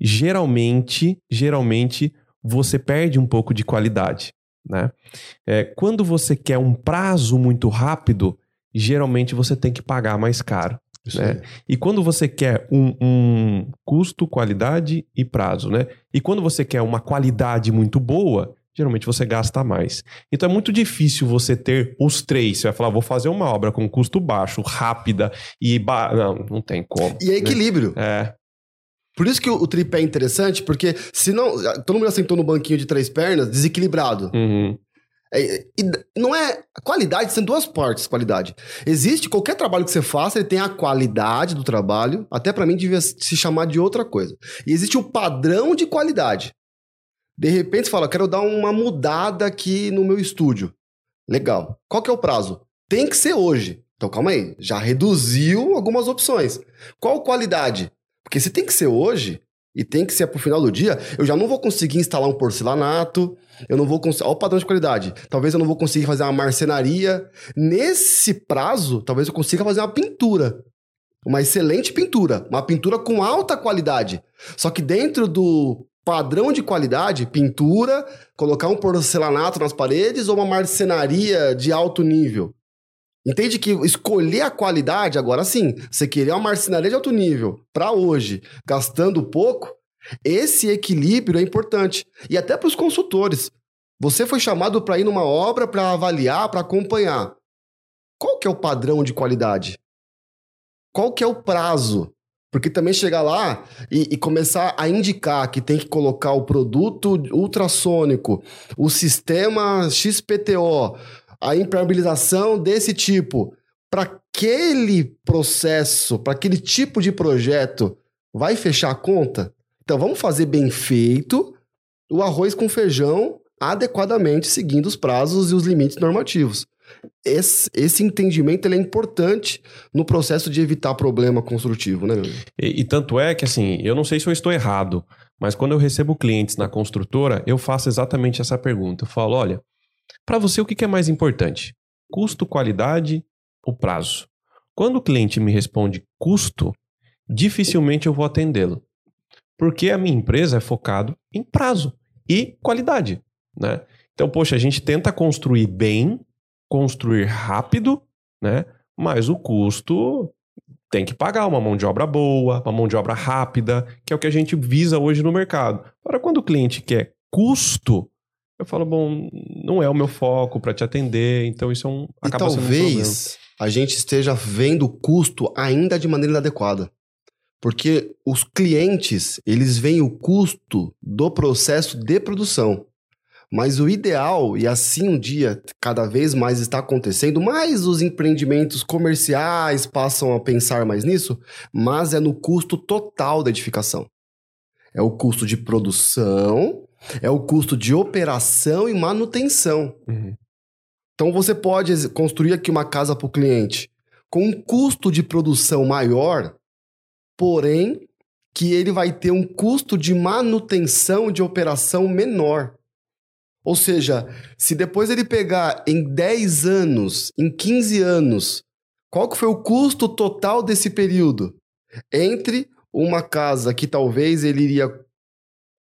geralmente, geralmente você perde um pouco de qualidade, né? É, quando você quer um prazo muito rápido, geralmente você tem que pagar mais caro. Né? E quando você quer um, um, custo, qualidade e prazo, né? E quando você quer uma qualidade muito boa, geralmente você gasta mais. Então é muito difícil você ter os três. Você vai falar, vou fazer uma obra com custo baixo, rápida e. Ba... Não, não tem como. E é equilíbrio. É. Por isso que o, o tripé é interessante, porque se não. Todo mundo assentou no banquinho de três pernas, desequilibrado. Uhum. É, e não é. Qualidade são duas partes, qualidade. Existe qualquer trabalho que você faça, ele tem a qualidade do trabalho, até pra mim devia se chamar de outra coisa. E existe o padrão de qualidade. De repente você fala, quero dar uma mudada aqui no meu estúdio. Legal. Qual que é o prazo? Tem que ser hoje. Então calma aí, já reduziu algumas opções. Qual qualidade? Porque se tem que ser hoje e tem que ser pro final do dia, eu já não vou conseguir instalar um porcelanato, eu não vou conseguir. Olha o padrão de qualidade. Talvez eu não vou conseguir fazer uma marcenaria. Nesse prazo, talvez eu consiga fazer uma pintura. Uma excelente pintura. Uma pintura com alta qualidade. Só que dentro do padrão de qualidade, pintura, colocar um porcelanato nas paredes ou uma marcenaria de alto nível. Entende que escolher a qualidade, agora sim, você querer uma marcenaria de alto nível para hoje, gastando pouco, esse equilíbrio é importante. E até para os consultores. Você foi chamado para ir numa obra para avaliar, para acompanhar. Qual que é o padrão de qualidade? Qual que é o prazo? Porque também chegar lá e, e, começar a indicar que tem que colocar o produto ultrassônico, o sistema XPTO, a impermeabilização desse tipo, para aquele processo, para aquele tipo de projeto, vai fechar a conta? Então vamos fazer bem feito o arroz com feijão adequadamente, seguindo os prazos e os limites normativos. Esse, esse entendimento é importante no processo de evitar problema construtivo, né? E, e tanto é que, assim, eu não sei se eu estou errado, mas quando eu recebo clientes na construtora, eu faço exatamente essa pergunta. Eu falo, olha, para você, o que é mais importante? Custo, qualidade ou prazo? Quando o cliente me responde custo, dificilmente eu vou atendê-lo. Porque a minha empresa é focado em prazo e qualidade, né? Então, poxa, a gente tenta construir bem, construir rápido, né? Mas o custo tem que pagar uma mão de obra boa, uma mão de obra rápida, que é o que a gente visa hoje no mercado. Agora, quando o cliente quer custo, eu falo, bom, não é o meu foco para te atender, então isso é um. E talvez um a gente esteja vendo o custo ainda de maneira inadequada. Porque os clientes, eles veem o custo do processo de produção. Mas o ideal, e assim um dia cada vez mais está acontecendo, mais os empreendimentos comerciais passam a pensar mais nisso, mas é no custo total da edificação. É o custo de produção é o custo de operação e manutenção. Uhum. Então você pode construir aqui uma casa para o cliente com um custo de produção maior, porém que ele vai ter um custo de manutenção de operação menor. Ou seja, se depois ele pegar em 10 anos, em 15 anos, qual que foi o custo total desse período? Entre uma casa que talvez ele iria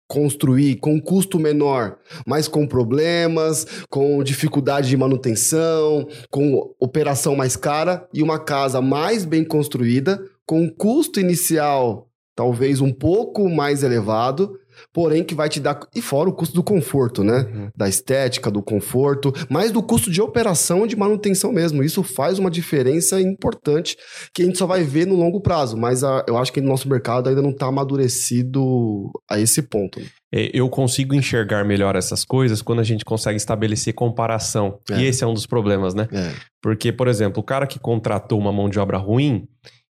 construir com custo menor, mas com problemas, com dificuldade de manutenção, com operação mais cara e uma casa mais bem construída, com custo inicial talvez um pouco mais elevado, porém que vai te dar. E fora o custo do conforto, né? Uhum. Da estética, do conforto, mas do custo de operação e de manutenção mesmo. Isso faz uma diferença importante que a gente só vai ver no longo prazo, mas a, eu acho que no nosso mercado ainda não está amadurecido a esse ponto. É, eu consigo enxergar melhor essas coisas quando a gente consegue estabelecer comparação. É. E esse é um dos problemas, né? É. Porque, por exemplo, o cara que contratou uma mão de obra ruim,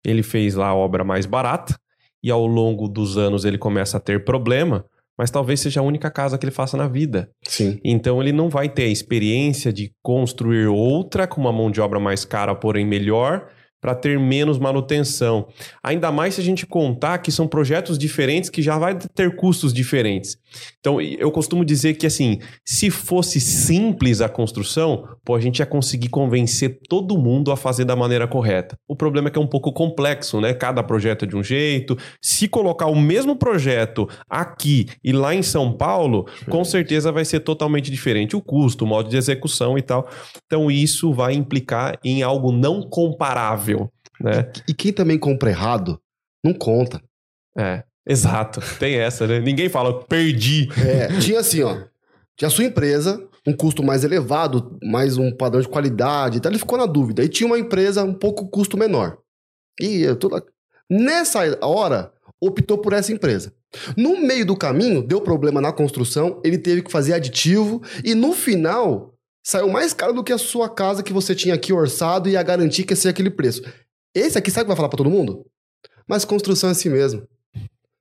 ele fez lá a obra mais barata, e ao longo dos anos ele começa a ter problema, mas talvez seja a única casa que ele faça na vida. Sim. Então ele não vai ter a experiência de construir outra com uma mão de obra mais cara, porém melhor, para ter menos manutenção. Ainda mais se a gente contar que são projetos diferentes que já vai ter custos diferentes. Então, eu costumo dizer que assim, se fosse simples a construção, pô, a gente ia conseguir convencer todo mundo a fazer da maneira correta. O problema é que é um pouco complexo, né? Cada projeto é de um jeito. Se colocar o mesmo projeto aqui e lá em São Paulo, com certeza vai ser totalmente diferente o custo, o modo de execução e tal. Então, isso vai implicar em algo não comparável né? E, e quem também compra errado, não conta. É, exato. Tem essa, né? Ninguém fala, perdi. É, tinha assim, ó. Tinha a sua empresa, um custo mais elevado, mais um padrão de qualidade, então ele ficou na dúvida. E tinha uma empresa um pouco custo menor. E eu tô... nessa hora, optou por essa empresa. No meio do caminho, deu problema na construção, ele teve que fazer aditivo e no final saiu mais caro do que a sua casa que você tinha aqui orçado e a garantir que ia ser aquele preço. Esse aqui sabe que vai falar para todo mundo? Mas construção é assim mesmo.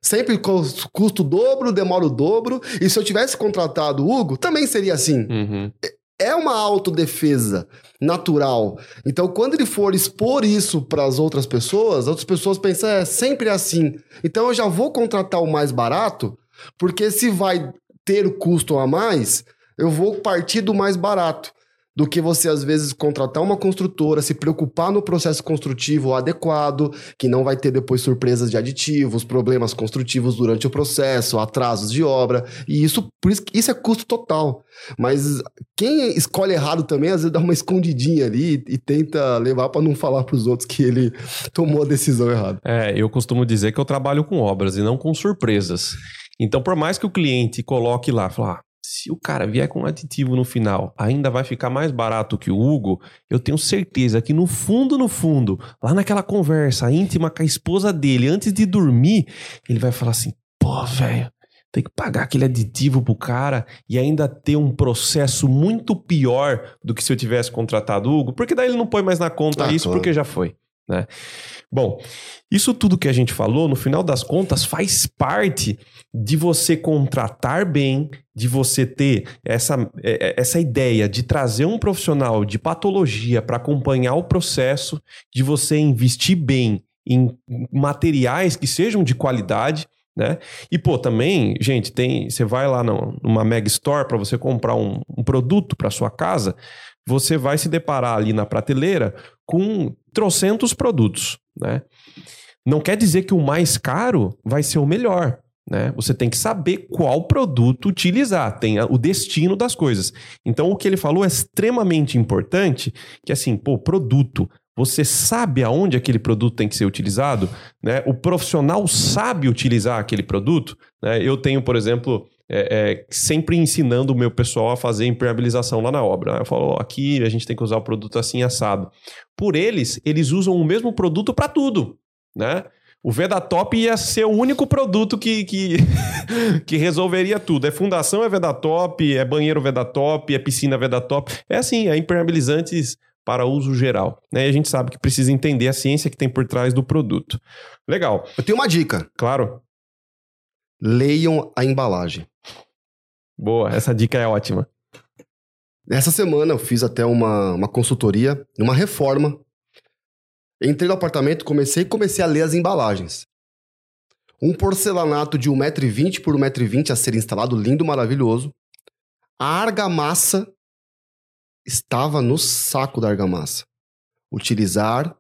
Sempre custo o dobro, demora o dobro. E se eu tivesse contratado o Hugo, também seria assim. Uhum. É uma autodefesa natural. Então, quando ele for expor isso para as outras pessoas, as outras pessoas pensam, é sempre assim. Então, eu já vou contratar o mais barato, porque se vai ter o custo a mais, eu vou partir do mais barato do que você, às vezes, contratar uma construtora, se preocupar no processo construtivo adequado, que não vai ter depois surpresas de aditivos, problemas construtivos durante o processo, atrasos de obra. E isso, por isso, isso é custo total. Mas quem escolhe errado também, às vezes dá uma escondidinha ali e, tenta levar para não falar para os outros que ele tomou a decisão errada. É, eu costumo dizer que eu trabalho com obras e não com surpresas. Então, por mais que o cliente coloque lá, falar, se o cara vier com um aditivo no final, ainda vai ficar mais barato que o Hugo, eu tenho certeza que no fundo, no fundo, lá naquela conversa íntima com a esposa dele, antes de dormir, ele vai falar assim: pô, velho, tem que pagar aquele aditivo pro cara e ainda ter um processo muito pior do que se eu tivesse contratado o Hugo, porque daí ele não põe mais na conta ah, isso claro. porque já foi. Né? Bom, isso tudo que a gente falou, no final das contas, faz parte de você contratar bem, de você ter essa, é, é, essa ideia de trazer um profissional de patologia para acompanhar o processo, de você investir bem em materiais que sejam de qualidade. Né? E pô, também, gente, tem, você vai lá numa Mega Store para você comprar um, um produto para sua casa, você vai se deparar ali na prateleira com trocentos produtos, né? Não quer dizer que o mais caro vai ser o melhor, né? Você tem que saber qual produto utilizar, tem o destino das coisas. Então, o que ele falou é extremamente importante, que assim, pô, produto, você sabe aonde aquele produto tem que ser utilizado, né? O profissional sabe utilizar aquele produto, né? Eu tenho, por exemplo, é, é, sempre ensinando o meu pessoal a fazer impermeabilização lá na obra. Eu falo, ó, aqui a gente tem que usar o produto assim assado. Por eles, eles usam o mesmo produto para tudo, né? O Vedatop ia ser o único produto que, que, que resolveria tudo. É fundação é Vedatop, é banheiro Vedatop, é piscina Vedatop. É assim, é impermeabilizantes para uso geral. Né? E a gente sabe que precisa entender a ciência que tem por trás do produto. Legal. Eu tenho uma dica. Claro. Leiam a embalagem. Boa, essa dica é ótima. Essa semana eu fiz até uma, uma consultoria numa reforma. Entrei no apartamento, comecei comecei a ler as embalagens. Um porcelanato de 1,20m por 1,20m a ser instalado, lindo, maravilhoso. A argamassa estava no saco da argamassa. Utilizar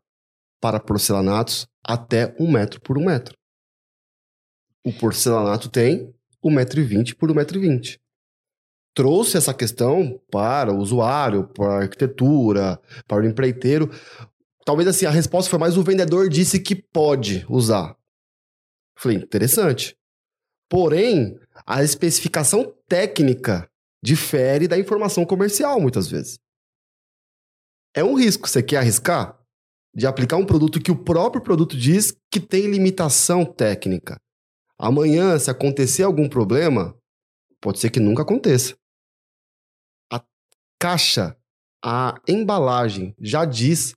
para porcelanatos até 1 metro por 1 metro. O porcelanato tem 1,20m por 1,20m trouxe essa questão para o usuário, para a arquitetura, para o empreiteiro. Talvez assim, a resposta foi mais o vendedor disse que pode usar. Falei, interessante. Porém, a especificação técnica difere da informação comercial, muitas vezes. É um risco. Você quer arriscar? De aplicar um produto que o próprio produto diz que tem limitação técnica. Amanhã, se acontecer algum problema, pode ser que nunca aconteça caixa, a embalagem já diz.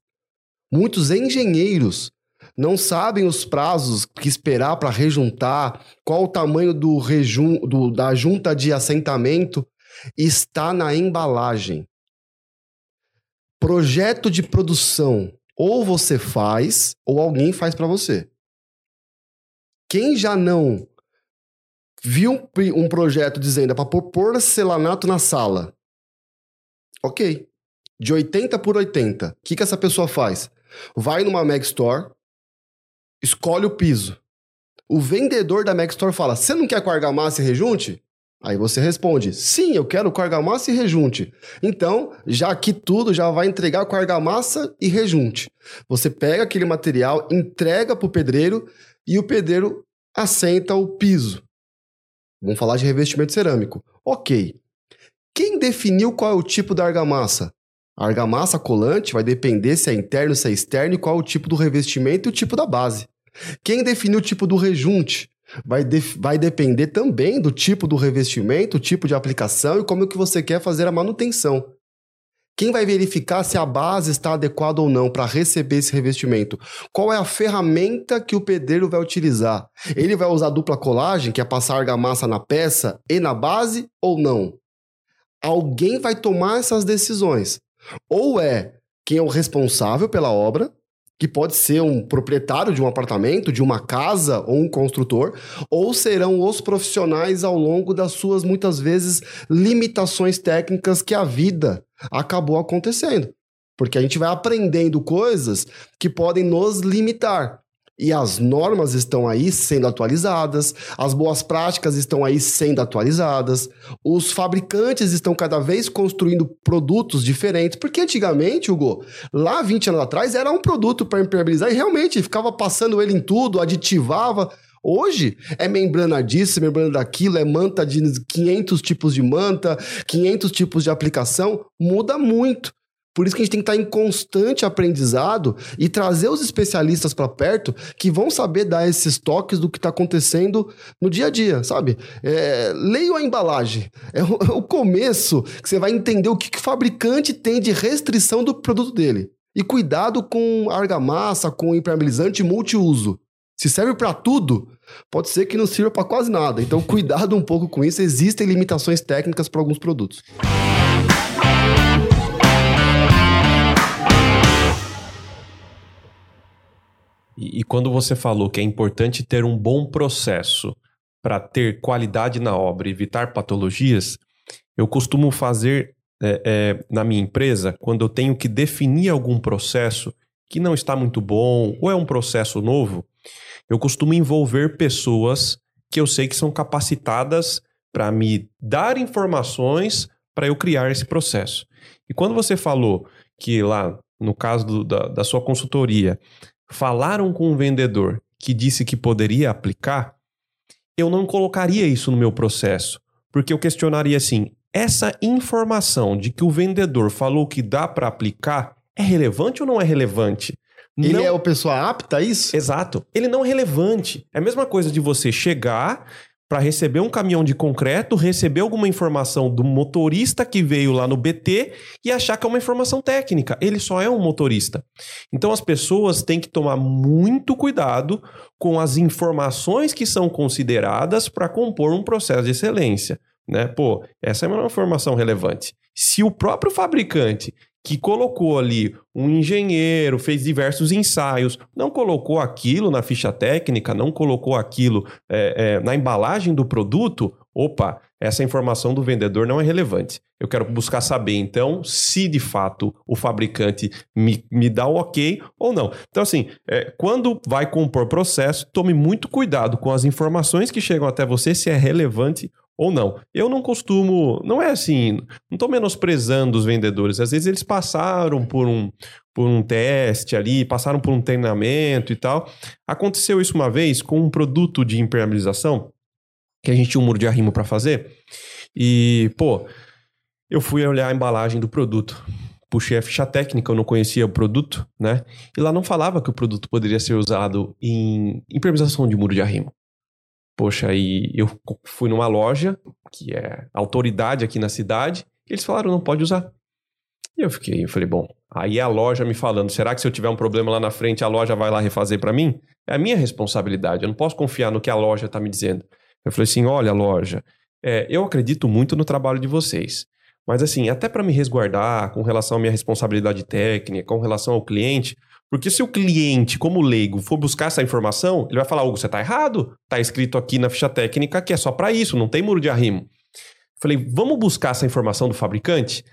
Muitos engenheiros não sabem os prazos que esperar para rejuntar, qual o tamanho do, rejun, do da junta de assentamento, está na embalagem. Projeto de produção, ou você faz, ou alguém faz para você. Quem já não viu um projeto dizendo é para pôr porcelanato na sala, Ok. De 80 por 80. O que, que essa pessoa faz? Vai numa Mag Store, escolhe o piso. O vendedor da Mag Store fala: Você não quer com argamassa e rejunte? Aí você responde: Sim, eu quero com argamassa e rejunte. Então, já que tudo já vai entregar com argamassa e rejunte. Você pega aquele material, entrega para o pedreiro e o pedreiro assenta o piso. Vamos falar de revestimento cerâmico. Ok. Quem definiu qual é o tipo da argamassa? A argamassa colante vai depender se é interno, se é externo e qual é o tipo do revestimento e o tipo da base. Quem definiu o tipo do rejunte? Vai, de, vai depender também do tipo do revestimento, o tipo de aplicação e como é que você quer fazer a manutenção. Quem vai verificar se a base está adequada ou não para receber esse revestimento? Qual é a ferramenta que o pedreiro vai utilizar? Ele vai usar dupla colagem, que é passar argamassa na peça e na base, ou não? Alguém vai tomar essas decisões. Ou é quem é o responsável pela obra, que pode ser um proprietário de um apartamento, de uma casa ou um construtor, ou serão os profissionais ao longo das suas muitas vezes limitações técnicas que a vida acabou acontecendo. Porque a gente vai aprendendo coisas que podem nos limitar. E as normas estão aí sendo atualizadas, as boas práticas estão aí sendo atualizadas, os fabricantes estão cada vez construindo produtos diferentes, porque antigamente, Hugo, lá 20 anos atrás, era um produto para impermeabilizar e realmente ficava passando ele em tudo, aditivava. Hoje é membrana disso, membrana daquilo, é manta de 500 tipos de manta, 500 tipos de aplicação, muda muito. Por isso que a gente tem que estar em constante aprendizado e trazer os especialistas para perto que vão saber dar esses toques do que está acontecendo no dia a dia, sabe? É, leio a embalagem. É o, é o, começo que você vai entender o que, que o fabricante tem de restrição do produto dele. E cuidado com argamassa, com impermeabilizante multiuso. Se serve para tudo, pode ser que não sirva para quase nada. Então, cuidado um pouco com isso. Existem limitações técnicas para alguns produtos. E, e quando você falou que é importante ter um bom processo para ter qualidade na obra evitar patologias, eu costumo fazer é, é, na minha empresa, quando eu tenho que definir algum processo que não está muito bom ou é um processo novo, eu costumo envolver pessoas que eu sei que são capacitadas para me dar informações para eu criar esse processo. E quando você falou que lá, no caso do, da, da sua consultoria, falaram com um vendedor que disse que poderia aplicar, eu não colocaria isso no meu processo, porque eu questionaria assim: essa informação de que o vendedor falou que dá para aplicar é relevante ou não é relevante? Ele não... é o pessoa apta a isso? Exato. Ele não é relevante. É a mesma coisa de você chegar para receber um caminhão de concreto, receber alguma informação do motorista que veio lá no BT e achar que é uma informação técnica. Ele só é um motorista. Então as pessoas têm que tomar muito cuidado com as informações que são consideradas para compor um processo de excelência. Né? Pô, essa é uma informação relevante. Se o próprio fabricante que colocou ali um engenheiro, fez diversos ensaios, não colocou aquilo na ficha técnica, não colocou aquilo é, é, na embalagem do produto, opa, essa informação do vendedor não é relevante. Eu quero buscar saber, então, se de fato o fabricante me, me dá o ok ou não. Então, assim, é, quando vai compor processo, tome muito cuidado com as informações que chegam até você, se é relevante ou não. Eu não costumo, não é assim, não estou menosprezando os vendedores. Às vezes eles passaram por um, por um teste ali, passaram por um treinamento e tal. Aconteceu isso uma vez com um produto de impermeabilização que a gente tinha um muro de arrimo para fazer. E, pô, eu fui olhar a embalagem do produto. Puxei a ficha técnica, eu não conhecia o produto, né? E lá não falava que o produto poderia ser usado em impermeabilização de muro de arrimo. Poxa, aí eu fui numa loja, que é autoridade aqui na cidade, e eles falaram, não pode usar. E eu fiquei, eu falei, bom, aí a loja me falando, será que se eu tiver um problema lá na frente, a loja vai lá refazer para mim? É a minha responsabilidade, eu não posso confiar no que a loja está me dizendo. Eu falei assim, olha, loja, é, eu acredito muito no trabalho de vocês. Mas assim, até para me resguardar com relação à minha responsabilidade técnica, com relação ao cliente, porque se o cliente, como leigo, for buscar essa informação, ele vai falar: Hugo, você está errado. Está escrito aqui na ficha técnica que é só para isso, não tem muro de arrimo. Falei, vamos buscar essa informação do fabricante?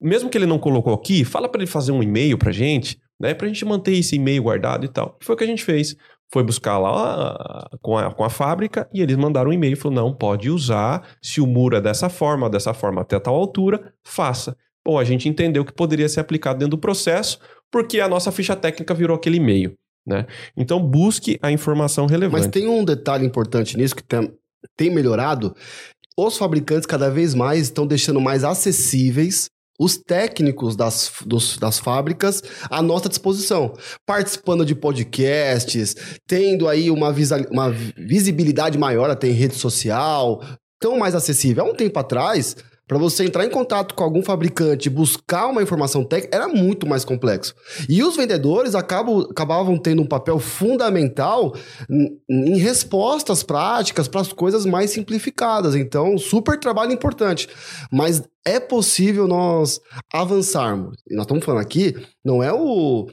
Mesmo que ele não colocou aqui, fala para ele fazer um e-mail para gente, né? Para a gente manter esse e-mail guardado e tal. E foi o que a gente fez. Foi buscar lá com a, com a fábrica e eles mandaram um e-mail. Falou, não, pode usar. Se o muro é dessa forma, dessa forma até tal altura, faça. Bom, a gente entendeu que poderia ser aplicado dentro do processo, porque a nossa ficha técnica virou aquele e-mail. Né? Então busque a informação relevante. Mas tem um detalhe importante nisso que tem, tem melhorado. os fabricantes cada vez mais estão deixando mais acessíveis os técnicos das, dos, das fábricas à nossa disposição, participando de podcasts, tendo aí uma, visa, uma visibilidade maior até em rede social, tão mais acessível. Há um tempo atrás, para você entrar em contato com algum fabricante buscar uma informação técnica, era muito mais complexo. E os vendedores acabam, acabavam tendo um papel fundamental em respostas práticas para as coisas mais simplificadas. Então, super trabalho importante. Mas é possível nós avançarmos. E nós estamos falando aqui, não é o,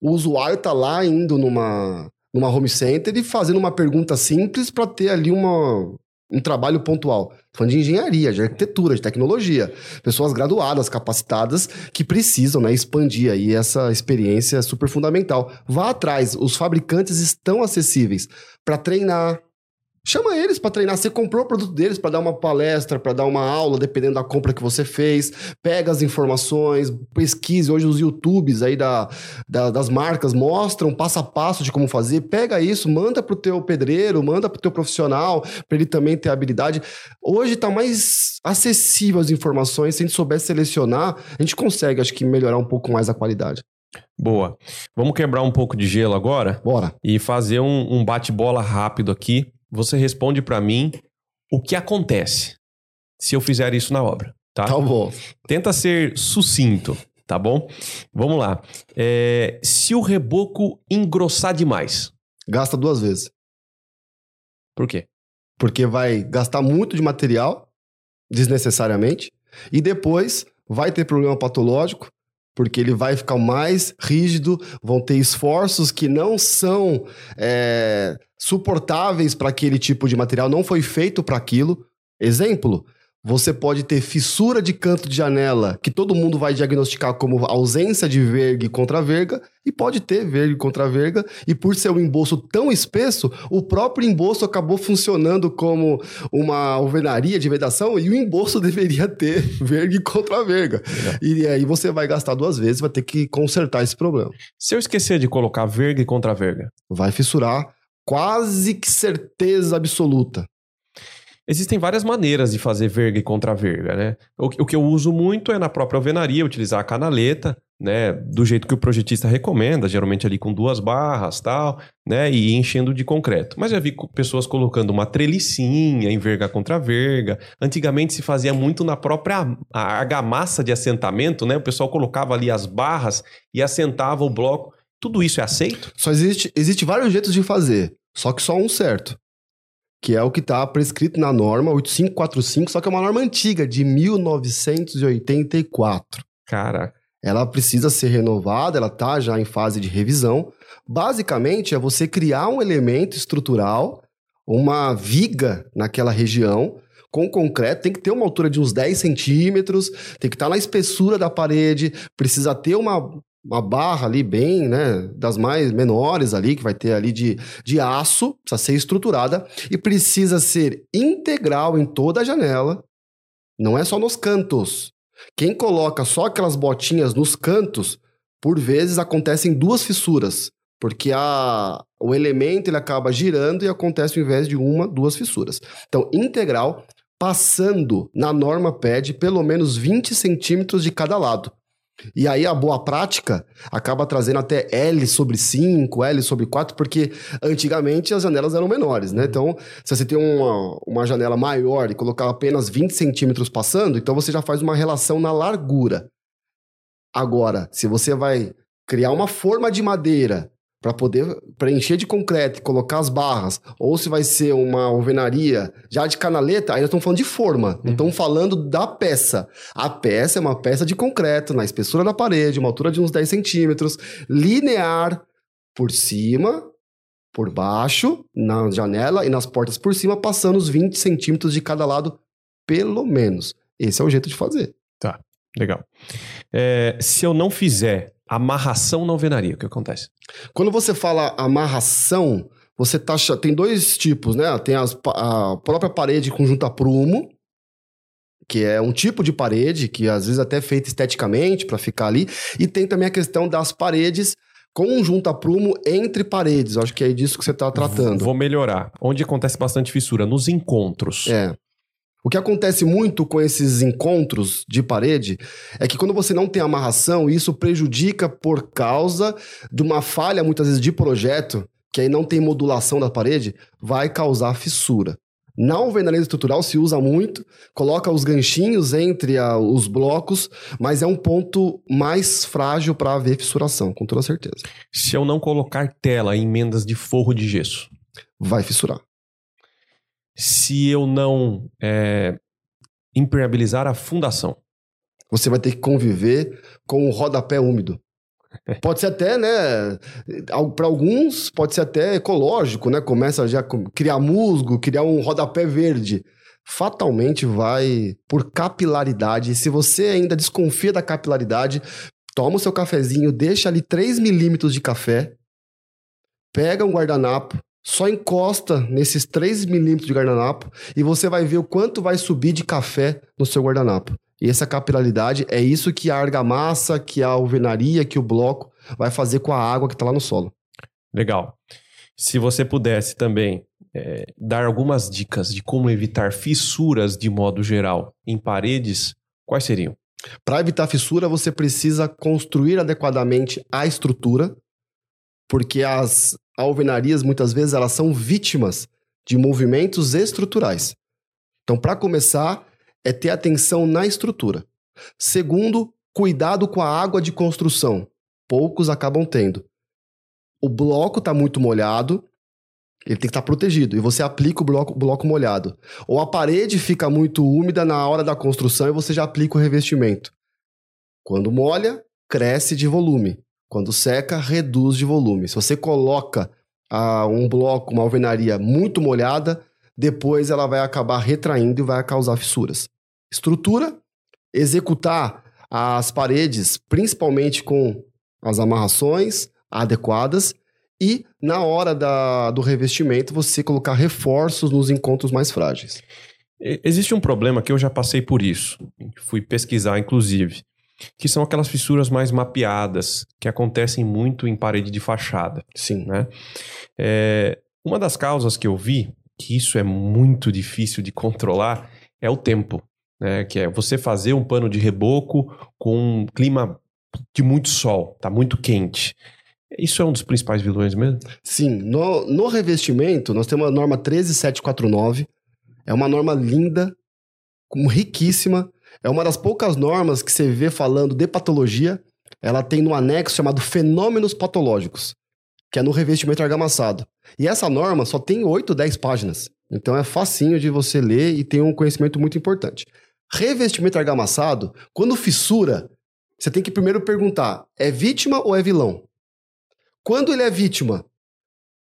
o usuário tá lá indo numa, numa home center e fazendo uma pergunta simples para ter ali uma, um trabalho pontual. Falando de engenharia, de arquitetura, de tecnologia. Pessoas graduadas, capacitadas, que precisam né, expandir aí essa experiência super fundamental. Vá atrás, os fabricantes estão acessíveis para treinar, Chama eles para treinar. Você comprou o produto deles para dar uma palestra, para dar uma aula, dependendo da compra que você fez. Pega as informações, pesquise. Hoje os YouTubes aí da, da, das marcas mostram passo a passo de como fazer. Pega isso, manda pro teu pedreiro, manda pro teu profissional, para ele também ter habilidade. Hoje está mais acessível as informações. Se a gente souber selecionar, a gente consegue, acho que, melhorar um pouco mais a qualidade. Boa. Vamos quebrar um pouco de gelo agora? Bora. E fazer um, um bate-bola rápido aqui você responde para mim o que acontece se eu fizer isso na obra, tá? Tá bom. Tenta ser sucinto, tá bom? Vamos lá. É, se o reboco engrossar demais. Gasta duas vezes. Por quê? Porque vai gastar muito de material, desnecessariamente, e depois vai ter problema patológico, porque ele vai ficar mais rígido, vão ter esforços que não são é, suportáveis para aquele tipo de material, não foi feito para aquilo. Exemplo, você pode ter fissura de canto de janela, que todo mundo vai diagnosticar como ausência de verga contra verga, e pode ter verga contra verga, e por ser um embolso tão espesso, o próprio embolso acabou funcionando como uma alvenaria de vedação, e o embolso deveria ter verga contra verga. É. E aí você vai gastar duas vezes, vai ter que consertar esse problema. Se eu esquecer de colocar verga contra verga? Vai fissurar, quase que certeza absoluta. Existem várias maneiras de fazer verga e contra-verga, né? O, o, que eu uso muito é na própria alvenaria, utilizar a canaleta, né? Do jeito que o projetista recomenda, geralmente ali com duas barras tal, né? E enchendo de concreto. Mas já vi pessoas colocando uma trelicinha em verga contra verga. Antigamente se fazia muito na própria argamassa de assentamento, né? O pessoal colocava ali as barras e assentava o bloco. Tudo isso é aceito? Só existe, existe vários jeitos de fazer, só que só um certo que é o que está prescrito na norma 8545, só que é uma norma antiga, de 1984. Caraca. Ela precisa ser renovada, ela está já em fase de revisão. Basicamente, é você criar um elemento estrutural, uma viga naquela região, com concreto, tem que ter uma altura de uns 10 centímetros, tem que estar tá na espessura da parede, precisa ter uma uma barra ali bem, né, das mais menores ali, que vai ter ali de, de aço, precisa ser estruturada e precisa ser integral em toda a janela, não é só nos cantos. Quem coloca só aquelas botinhas nos cantos, por vezes acontecem duas fissuras, porque a, o elemento ele acaba girando e acontece ao invés de uma, duas fissuras. Então, integral, passando na norma pede pelo menos 20 centímetros de cada lado. E aí a boa prática acaba trazendo até L sobre 5, L sobre 4, porque antigamente as janelas eram menores, né? Então, se você tem uma, uma janela maior e colocar apenas 20 centímetros passando, então você já faz uma relação na largura. Agora, se você vai criar uma forma de madeira para poder preencher de concreto e colocar as barras, ou se vai ser uma alvenaria já de canaleta, ainda estão falando de forma, não estão uhum. falando da peça. A peça é uma peça de concreto, na espessura da parede, uma altura de uns 10 centímetros, linear por cima, por baixo, na janela e nas portas por cima, passando os 20 centímetros de cada lado, pelo menos. Esse é o jeito de fazer. Tá, legal. É, se eu não fizer Amarração na alvenaria, o que acontece? Quando você fala amarração, você tá, tem dois tipos, né? Tem as, a própria parede com junta-prumo, que é um tipo de parede que às vezes até é feita esteticamente para ficar ali, e tem também a questão das paredes com junta-prumo entre paredes. Acho que é disso que você está tratando. Vou melhorar. Onde acontece bastante fissura? Nos encontros. É. O que acontece muito com esses encontros de parede é que quando você não tem amarração, isso prejudica por causa de uma falha, muitas vezes, de projeto, que aí não tem modulação da parede, vai causar fissura. Na alvenaria estrutural se usa muito, coloca os ganchinhos entre a, os blocos, mas é um ponto mais frágil para haver fissuração, com toda certeza. Se eu não colocar tela em emendas de forro de gesso, vai fissurar. Se eu não é, impermeabilizar a fundação, você vai ter que conviver com o rodapé úmido. Pode ser até, né? Para alguns, pode ser até ecológico, né? Começa já a criar musgo, criar um rodapé verde. Fatalmente vai por capilaridade. Se você ainda desconfia da capilaridade, toma o seu cafezinho, deixa ali 3 milímetros de café, pega um guardanapo, só encosta nesses 3 milímetros de guardanapo e você vai ver o quanto vai subir de café no seu guardanapo. E essa capilaridade é isso que a argamassa, que a alvenaria, que o bloco vai fazer com a água que está lá no solo. Legal. Se você pudesse também é, dar algumas dicas de como evitar fissuras de modo geral em paredes, quais seriam? Para evitar fissura, você precisa construir adequadamente a estrutura, porque as alvenarias muitas vezes elas são vítimas de movimentos estruturais. Então, para começar, é ter atenção na estrutura. Segundo, cuidado com a água de construção. Poucos acabam tendo. O bloco está muito molhado, ele tem que estar tá protegido. E você aplica o bloco, bloco molhado. Ou a parede fica muito úmida na hora da construção e você já aplica o revestimento. Quando molha, cresce de volume. Quando seca, reduz de volume. Se você coloca ah, um bloco, uma alvenaria muito molhada, depois ela vai acabar retraindo e vai causar fissuras estrutura, executar as paredes, principalmente com as amarrações adequadas, e na hora da, do revestimento você colocar reforços nos encontros mais frágeis. Existe um problema que eu já passei por isso, fui pesquisar inclusive, que são aquelas fissuras mais mapeadas, que acontecem muito em parede de fachada. Sim. Né? É, uma das causas que eu vi, que isso é muito difícil de controlar, é o tempo né? Que é você fazer um pano de reboco com um clima de muito sol, tá muito quente. Isso é um dos principais vilões mesmo? Sim. No, no revestimento, nós temos a norma 13749. É uma norma linda, riquíssima. É uma das poucas normas que você vê falando de patologia. Ela tem no anexo chamado Fenômenos Patológicos, que é no revestimento argamassado. E essa norma só tem 8, 10 páginas. Então é facinho de você ler e tem um conhecimento muito importante. Revestimento argamassado, quando fissura, você tem que primeiro perguntar: é vítima ou é vilão? Quando ele é vítima?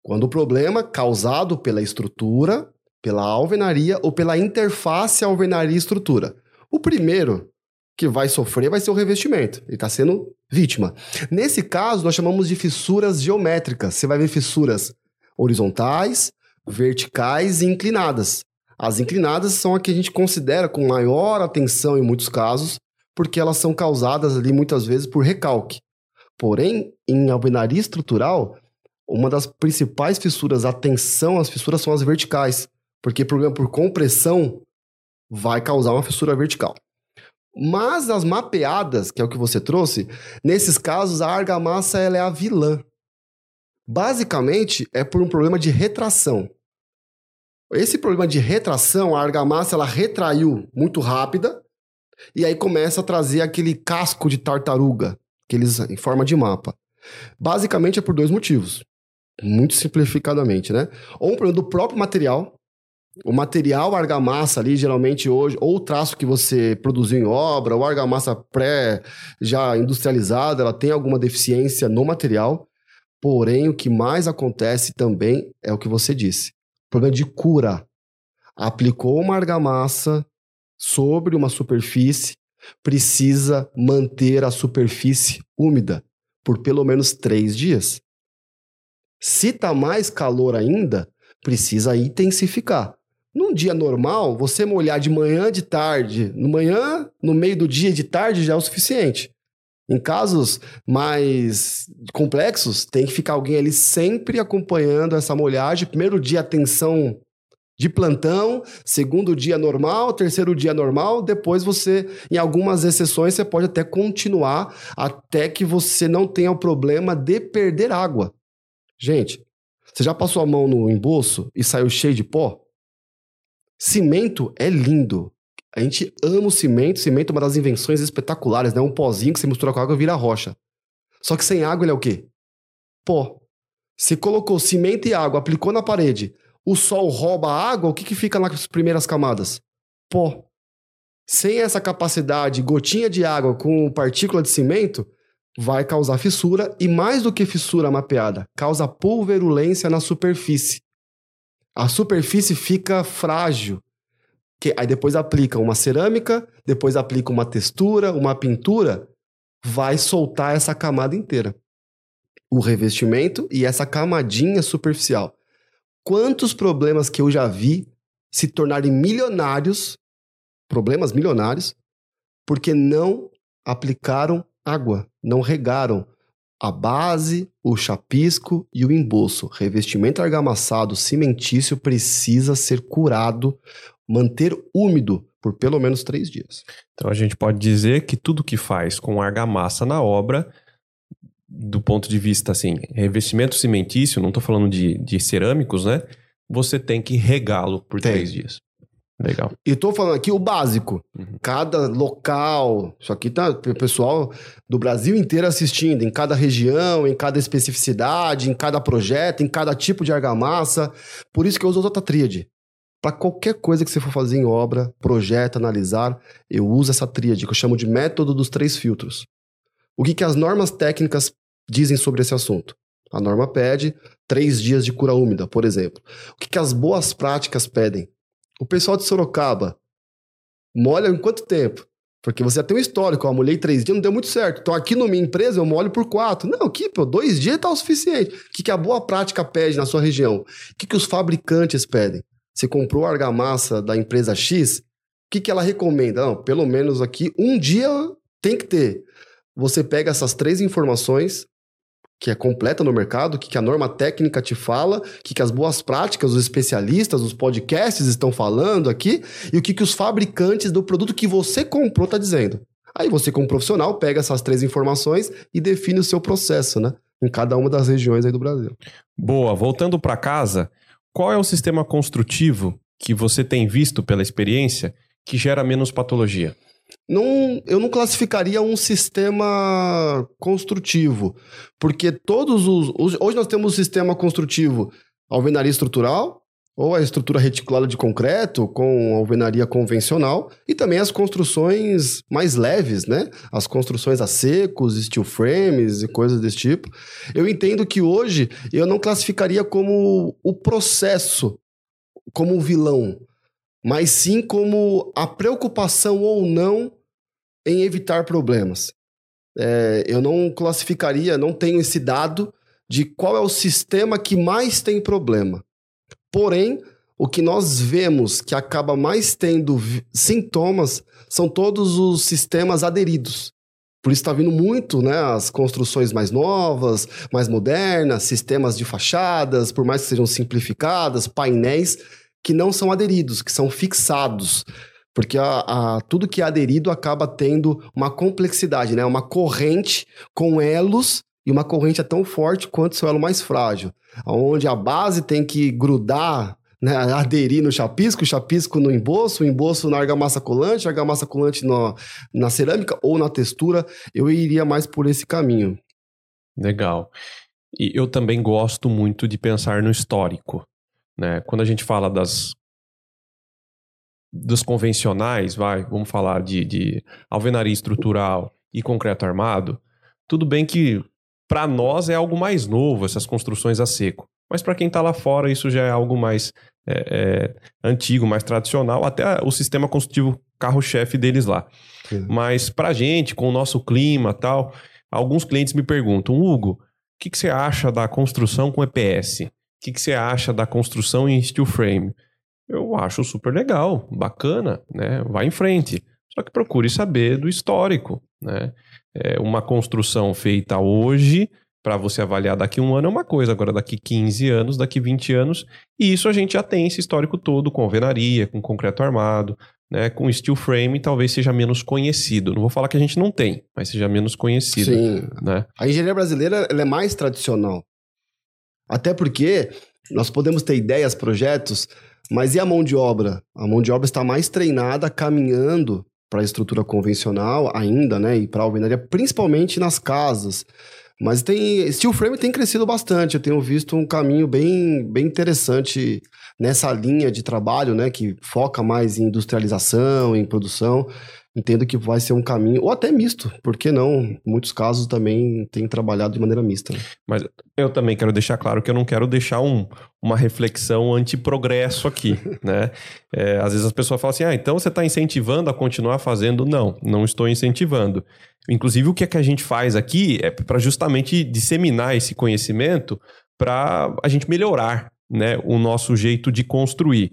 Quando o problema causado pela estrutura, pela alvenaria ou pela interface alvenaria-estrutura. O primeiro que vai sofrer vai ser o revestimento. Ele está sendo vítima. Nesse caso, nós chamamos de fissuras geométricas. Você vai ver fissuras horizontais, verticais e inclinadas. As inclinadas são a que a gente considera com maior atenção em muitos casos, porque elas são causadas ali muitas vezes por recalque. Porém, em alvenaria estrutural, uma das principais fissuras, atenção às fissuras são as verticais, porque problema por compressão vai causar uma fissura vertical. Mas as mapeadas, que é o que você trouxe, nesses casos a argamassa ela é a vilã. Basicamente é por um problema de retração. Esse problema de retração, a argamassa ela retraiu muito rápida e aí começa a trazer aquele casco de tartaruga, aqueles em forma de mapa. Basicamente é por dois motivos. Muito simplificadamente, né? Ou um problema do próprio material. O material argamassa ali, geralmente hoje, ou o traço que você produziu em obra, ou argamassa pré já industrializada, ela tem alguma deficiência no material. Porém, o que mais acontece também é o que você disse problema de cura. Aplicou uma argamassa sobre uma superfície, precisa manter a superfície úmida por pelo menos três dias. Se está mais calor ainda, precisa intensificar. Num dia normal, você molhar de manhã, de tarde, no manhã, no meio do dia, de tarde já é o suficiente. Em casos mais complexos, tem que ficar alguém ali sempre acompanhando essa molhagem. Primeiro dia, atenção de plantão, segundo dia normal, terceiro dia normal, depois você, em algumas exceções, você pode até continuar até que você não tenha o problema de perder água. Gente, você já passou a mão no embolso e saiu cheio de pó? Cimento é lindo. A gente ama o cimento. Cimento é uma das invenções espetaculares, né? Um pozinho que você mistura com água e vira rocha. Só que sem água ele é o quê? Pó. Você colocou cimento e água, aplicou na parede, o sol rouba a água, o que, que fica nas primeiras camadas? Pó. Sem essa capacidade, gotinha de água com partícula de cimento, vai causar fissura e mais do que fissura mapeada, causa pulverulência na superfície. A superfície fica frágil. Que, aí depois aplica uma cerâmica, depois aplica uma textura, uma pintura, vai soltar essa camada inteira. O revestimento e essa camadinha superficial. Quantos problemas que eu já vi se tornarem milionários, problemas milionários, porque não aplicaram água, não regaram a base, o chapisco e o embolso. Revestimento argamassado cimentício precisa ser curado, manter úmido por pelo menos três dias. Então a gente pode dizer que tudo que faz com argamassa na obra, do ponto de vista assim, revestimento cimentício, não estou falando de, de cerâmicos, né? Você tem que regá-lo por tem. três dias. Legal. E tô falando aqui o básico. Uhum. Cada local, isso aqui tá o pessoal do Brasil inteiro assistindo, em cada região, em cada especificidade, em cada projeto, em cada tipo de argamassa. Por isso que eu uso outra tríade. Para qualquer coisa que você for fazer em obra, projeto, analisar, eu uso essa tríade, que eu chamo de método dos três filtros. O que, que as normas técnicas dizem sobre esse assunto? A norma pede três dias de cura úmida, por exemplo. O que, que as boas práticas pedem? O pessoal de Sorocaba molha em quanto tempo? Porque você já tem um histórico, eu molhei três dias, não deu muito certo. Então aqui na minha empresa eu molho por quatro. Não, aqui, pô, dois dias tá o suficiente. O que, que a boa prática pede na sua região? O que, que os fabricantes pedem? Você comprou argamassa da empresa X, o que, que ela recomenda? Não, pelo menos aqui, um dia tem que ter. Você pega essas três informações, que é completa no mercado, o que, que a norma técnica te fala, o que, que as boas práticas, os especialistas, os podcasts estão falando aqui, e o que, que os fabricantes do produto que você comprou está dizendo. Aí você, como profissional, pega essas três informações e define o seu processo, né? Em cada uma das regiões aí do Brasil. Boa. Voltando para casa, qual é o sistema construtivo que você tem visto pela experiência que gera menos patologia? Não, eu não classificaria um sistema construtivo, porque todos os. Hoje nós temos o sistema construtivo alvenaria estrutural, ou a estrutura reticulada de concreto com alvenaria convencional, e também as construções mais leves, né? As construções a secos, steel frames e coisas desse tipo. Eu entendo que hoje eu não classificaria como o processo como um vilão, mas sim como a preocupação ou não em evitar problemas. É, eu não classificaria, não tenho esse dado de qual é o sistema que mais tem problema. Porém, o que nós vemos que acaba mais tendo sintomas são todos os sistemas aderidos. Por isso está vindo muito né, as construções mais novas, mais modernas, sistemas de fachadas, por mais que sejam simplificadas, painéis que não são aderidos, que são fixados. Porque a, a, tudo que é aderido acaba tendo uma complexidade, né? Uma corrente com elos e uma corrente é tão forte quanto seu elo mais frágil. Onde a base tem que grudar, né? aderir no chapisco, chapisco no embolso, o embolso na argamassa colante, argamassa colante na cerâmica ou na textura. Eu iria mais por esse caminho. Legal. E eu também gosto muito de pensar no histórico. Né? Quando a gente fala das dos convencionais, vai, vamos falar de, de alvenaria estrutural e concreto armado, tudo bem que para nós é algo mais novo, essas construções a seco. Mas para quem está lá fora, isso já é algo mais é, é, antigo, mais tradicional, até o sistema construtivo carro-chefe deles lá. Sim. Mas para gente, com o nosso clima tal, alguns clientes me perguntam, Hugo, o que, que você acha da construção com EPS? O que, que você acha da construção em steel frame? Eu acho super legal, bacana, né? Vai em frente. Só que procure saber do histórico, né? É uma construção feita hoje para você avaliar daqui um ano é uma coisa, agora daqui 15 anos, daqui 20 anos, e isso a gente já tem esse histórico todo com alvenaria, com concreto armado, né, com steel frame talvez seja menos conhecido. Não vou falar que a gente não tem, mas seja menos conhecido. Sim. Né? A engenharia brasileira é mais tradicional. Até porque nós podemos ter ideias, projetos, mas e a mão de obra? A mão de obra está mais treinada caminhando para a estrutura convencional ainda, né? E para a alvenaria, principalmente nas casas. Mas tem. Steel frame tem crescido bastante. Eu tenho visto um caminho bem, bem interessante nessa linha de trabalho, né, que foca mais em industrialização, em produção, entendo que vai ser um caminho, ou até misto, porque não? Em muitos casos também tem trabalhado de maneira mista. Né? Mas eu também quero deixar claro que eu não quero deixar um, uma reflexão anti-progresso aqui, né? É, às vezes as pessoas falam assim, ah, então você está incentivando a continuar fazendo? Não, não estou incentivando. Inclusive, o que é que a gente faz aqui é para justamente disseminar esse conhecimento para a gente melhorar né, o nosso jeito de construir.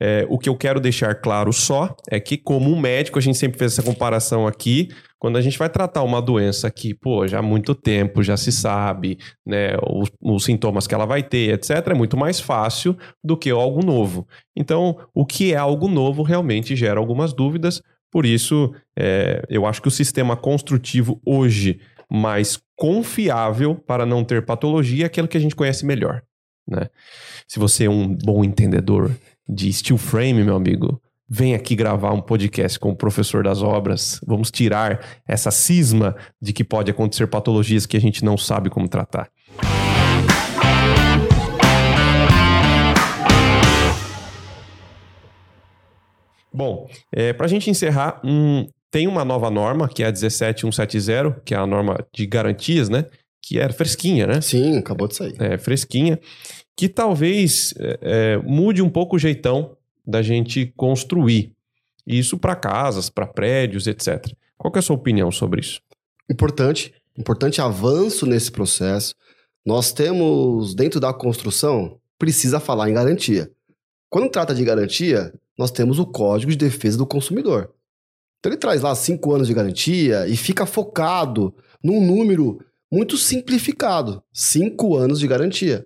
É, o que eu quero deixar claro só é que, como um médico, a gente sempre fez essa comparação aqui. Quando a gente vai tratar uma doença que, pô, já há muito tempo já se sabe, né, os, os sintomas que ela vai ter, etc., é muito mais fácil do que algo novo. Então, o que é algo novo realmente gera algumas dúvidas. Por isso, é, eu acho que o sistema construtivo hoje mais confiável para não ter patologia é aquele que a gente conhece melhor. Né? Se você é um bom entendedor de steel frame, meu amigo, vem aqui gravar um podcast com o professor das obras. Vamos tirar essa cisma de que pode acontecer patologias que a gente não sabe como tratar. Bom, é, para a gente encerrar, um, tem uma nova norma, que é a 17170, que é a norma de garantias, né? Que é fresquinha, né? Sim, acabou de sair. É, fresquinha que talvez é, é, mude um pouco o jeitão da gente construir. Isso para casas, para prédios, etc. Qual é a sua opinião sobre isso? Importante, importante avanço nesse processo. Nós temos, dentro da construção, precisa falar em garantia. Quando trata de garantia, nós temos o Código de Defesa do Consumidor. Então ele traz lá cinco anos de garantia e fica focado num número muito simplificado: cinco anos de garantia.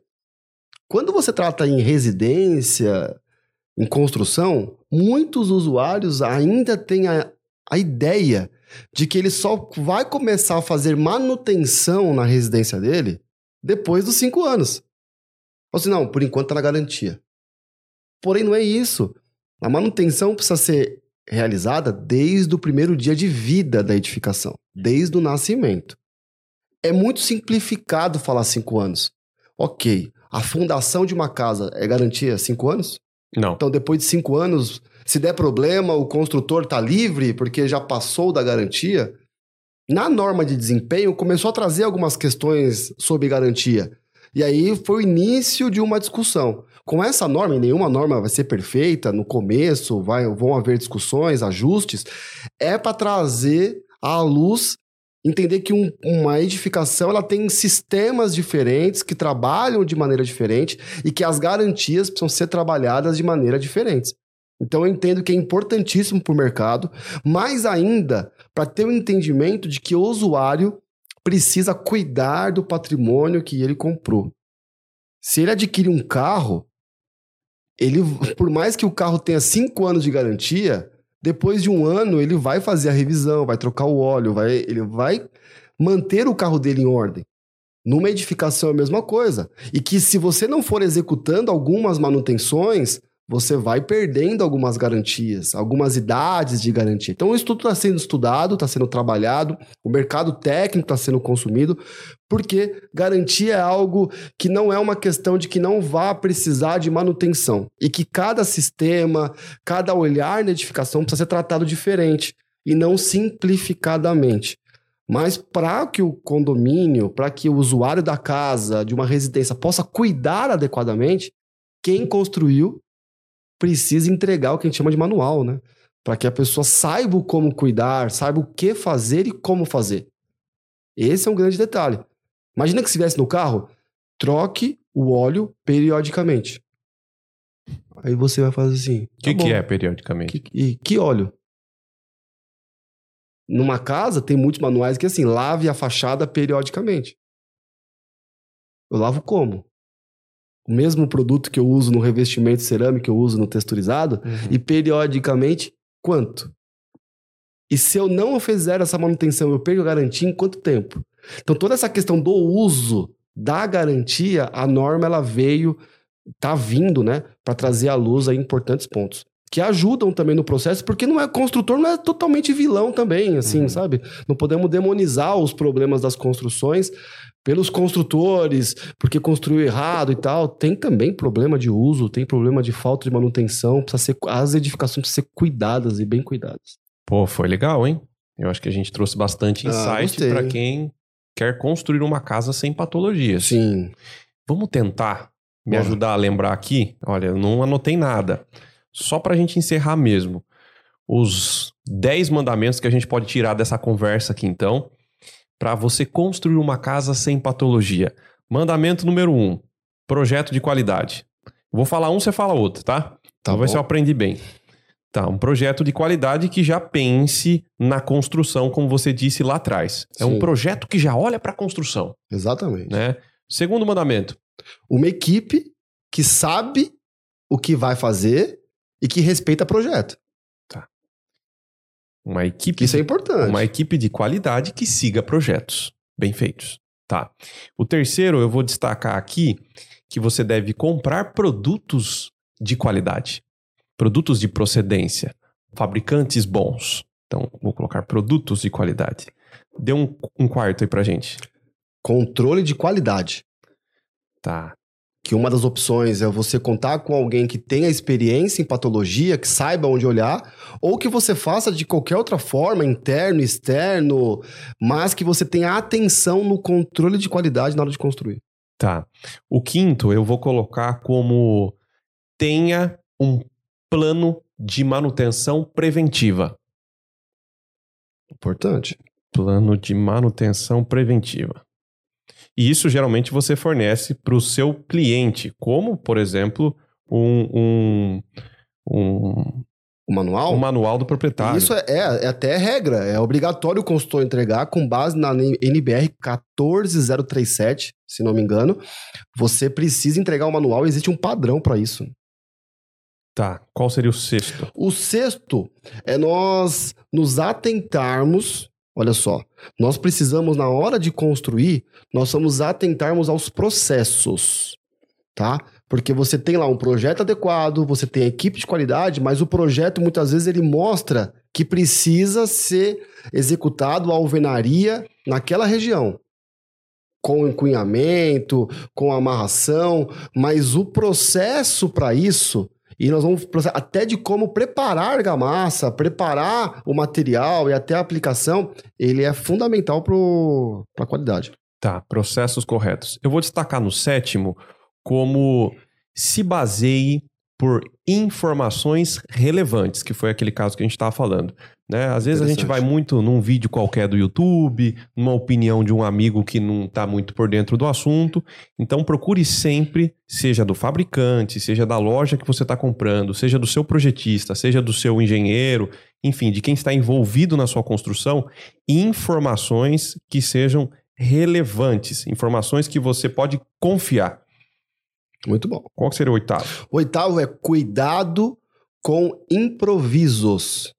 Quando você trata em residência, em construção, muitos usuários ainda têm a, a ideia de que ele só vai começar a fazer manutenção na residência dele depois dos cinco anos. Ou seja, não, por enquanto está na garantia. Porém, não é isso. A manutenção precisa ser realizada desde o primeiro dia de vida da edificação, desde o nascimento. É muito simplificado falar cinco anos. Ok, a fundação de uma casa é garantia cinco anos? Não. Então, depois de cinco anos, se der problema, o construtor está livre porque já passou da garantia. Na norma de desempenho, começou a trazer algumas questões sobre garantia. E aí foi o início de uma discussão. Com essa norma, e nenhuma norma vai ser perfeita no começo, vai, vão haver discussões, ajustes, é para trazer à luz entender que um, uma edificação ela tem sistemas diferentes que trabalham de maneira diferente e que as garantias precisam ser trabalhadas de maneira diferente. Então eu entendo que é importantíssimo para o mercado, mais ainda para ter o um entendimento de que o usuário precisa cuidar do patrimônio que ele comprou. Se ele adquire um carro, ele, por mais que o carro tenha cinco anos de garantia, depois de um ano, ele vai fazer a revisão, vai trocar o óleo, vai, ele vai manter o carro dele em ordem. Numa edificação é a mesma coisa. E que se você não for executando algumas manutenções, você vai perdendo algumas garantias, algumas idades de garantia. Então, isso tudo está sendo estudado, está sendo trabalhado, o mercado técnico está sendo consumido, porque garantia é algo que não é uma questão de que não vá precisar de manutenção e que cada sistema, cada olhar na edificação precisa ser tratado diferente e não simplificadamente. Mas para que o condomínio, para que o usuário da casa, de uma residência, possa cuidar adequadamente, quem construiu precisa entregar o que a gente chama de manual, né? Para que a pessoa saiba como cuidar, saiba o que fazer e como fazer. Esse é um grande detalhe. Imagina que se estivesse no carro, troque o óleo periodicamente. Aí você vai fazer assim. O que, tá que é periodicamente? Que, e que óleo? Numa casa, tem muitos manuais que assim, lave a fachada periodicamente. Eu lavo como? O mesmo produto que eu uso no revestimento cerâmico eu uso no texturizado Uhum. e periodicamente quanto? E se eu não fizer essa manutenção, eu perco a garantia em quanto tempo? Então toda essa questão do uso da garantia, a norma ela veio, tá vindo, né, para trazer à luz aí importantes pontos que ajudam também no processo, porque não é construtor não é totalmente vilão também, assim, Uhum. sabe? Não podemos demonizar os problemas das construções pelos construtores, porque construiu errado e tal. Tem também problema de uso, tem problema de falta de manutenção, precisa ser, as edificações precisam ser cuidadas e bem cuidadas. Pô, foi legal, hein? Eu acho que a gente trouxe bastante Ah, insight gostei. para quem quer construir uma casa sem patologias. Sim. Vamos tentar me Bora. ajudar a lembrar aqui? Olha, eu não anotei nada. Só para a gente encerrar mesmo. Os 10 mandamentos que a gente pode tirar dessa conversa aqui, então, para você construir uma casa sem patologia. Mandamento número 1: um, projeto de qualidade. Vou falar um, você fala outro, tá? Tá vai ver se eu aprendi bem. Tá, um projeto de qualidade que já pense na construção, como você disse lá atrás. É um Sim. projeto que já olha para a construção, Exatamente. né? Segundo mandamento, Uma equipe que sabe o que vai fazer e que respeita projeto. Uma equipe isso é importante. Uma equipe de qualidade que siga projetos bem feitos. Tá. O terceiro, eu vou destacar aqui que você deve comprar produtos de qualidade, produtos de procedência, fabricantes bons. Então, vou colocar produtos de qualidade. Dê um, um quarto aí pra gente. Controle de qualidade. Tá. Que uma das opções é você contar com alguém que tenha experiência em patologia, que saiba onde olhar, ou que você faça de qualquer outra forma, interno, externo, mas que você tenha atenção no controle de qualidade na hora de construir. Tá. O quinto, eu vou colocar como tenha um plano de manutenção preventiva. Importante. Plano de manutenção preventiva. E isso geralmente você fornece para o seu cliente, como, por exemplo, um, um, um, O manual? um manual do proprietário. Isso é, é, até regra. É obrigatório o consultor entregar com base na NBR 14037, se não me engano. Você precisa entregar o manual existe um padrão para isso. Tá. Qual seria o sexto? O sexto é nós nos atentarmos. Olha só, nós precisamos, na hora de construir, nós vamos atentarmos aos processos, tá? Porque você tem lá um projeto adequado, você tem a equipe de qualidade, mas o projeto muitas vezes ele mostra que precisa ser executado a alvenaria naquela região. Com encunhamento, com amarração, mas o processo para isso e nós vamos até de como preparar a argamassa, preparar o material e até a aplicação, ele é fundamental para a qualidade. Tá. Processos corretos. Eu vou destacar no sétimo como se baseie por informações relevantes, que foi aquele caso que a gente estava falando. Né? Às vezes a gente vai muito num vídeo qualquer do YouTube, numa opinião de um amigo que não está muito por dentro do assunto. Então procure sempre, seja do fabricante, seja da loja que você está comprando, seja do seu projetista, seja do seu engenheiro, enfim, de quem está envolvido na sua construção, informações que sejam relevantes, informações que você pode confiar. Muito bom. Qual seria o oitavo? O oitavo é cuidado com improvisos.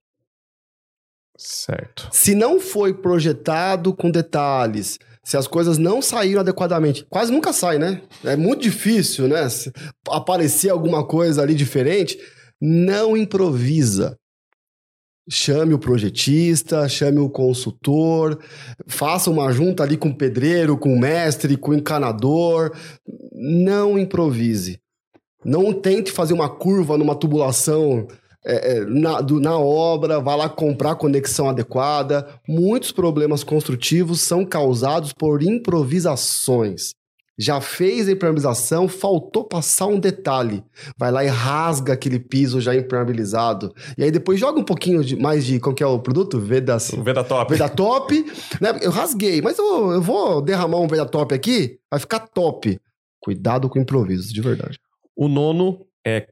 Certo. Se não foi projetado com detalhes, se as coisas não saíram adequadamente, quase nunca sai, né? É muito difícil, né? Se aparecer alguma coisa ali diferente, não improvisa. Chame o projetista, chame o consultor, faça uma junta ali com o pedreiro, com o mestre, com o encanador. Não improvise. Não tente fazer uma curva numa tubulação é, é, na, do- na obra, vá lá comprar a conexão adequada. Muitos problemas construtivos são causados por improvisações. Já fez a impermeabilização, faltou passar um detalhe. Vai lá e rasga aquele piso já impermeabilizado. E aí depois joga um pouquinho de, mais de. Qual que é o produto? Vedas, Veda top. Veda top. Né? Eu rasguei, mas eu, eu vou derramar um Veda top aqui, vai ficar top. Cuidado com improvisos, de verdade. O nono é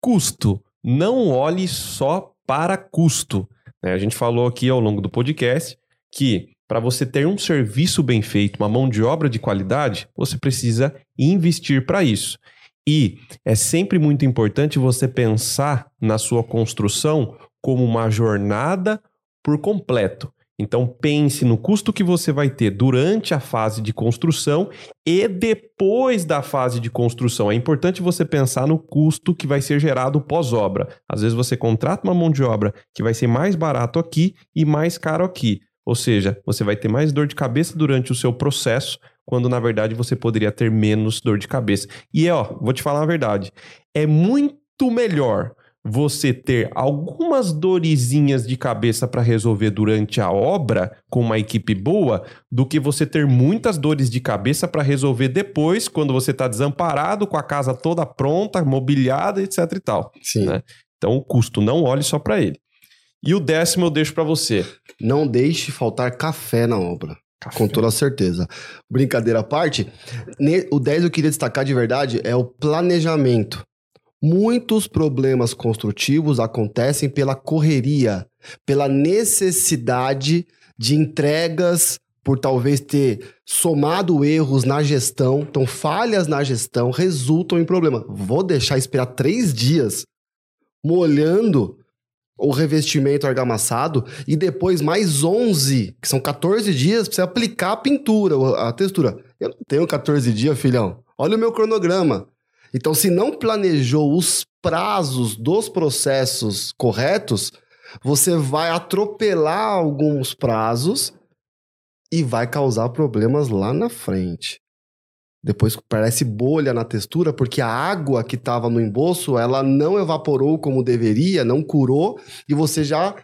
custo. Não olhe só para custo. né? A gente falou aqui ao longo do podcast que para você ter um serviço bem feito, uma mão de obra de qualidade, você precisa investir para isso. E é sempre muito importante você pensar na sua construção como uma jornada por completo. Então pense no custo que você vai ter durante a fase de construção e depois da fase de construção. É importante você pensar no custo que vai ser gerado pós-obra. Às vezes você contrata uma mão de obra que vai ser mais barato aqui e mais caro aqui. Ou seja, você vai ter mais dor de cabeça durante o seu processo, quando na verdade você poderia ter menos dor de cabeça. E ó, vou te falar a verdade, é muito melhor você ter algumas dorezinhas de cabeça para resolver durante a obra com uma equipe boa do que você ter muitas dores de cabeça para resolver depois, quando você está desamparado, com a casa toda pronta, mobiliada, etc e tal. Sim. Né? Então, o custo, não olhe só para ele. E o décimo eu deixo para você. Não deixe faltar café na obra. Café. Com toda certeza. Brincadeira à parte, o 10 eu queria destacar de verdade é o planejamento. Muitos problemas construtivos acontecem pela correria, pela necessidade de entregas, por talvez ter somado erros na gestão. Então, falhas na gestão resultam em problema. Vou deixar esperar três dias molhando o revestimento argamassado e depois mais 11, que são 14 dias, para você aplicar a pintura, a textura. Eu não tenho 14 dias, filhão. Olha o meu cronograma. Então, se não planejou os prazos dos processos corretos, você vai atropelar alguns prazos e vai causar problemas lá na frente. Depois parece bolha na textura, porque a água que estava no embolso, ela não evaporou como deveria, não curou, e você já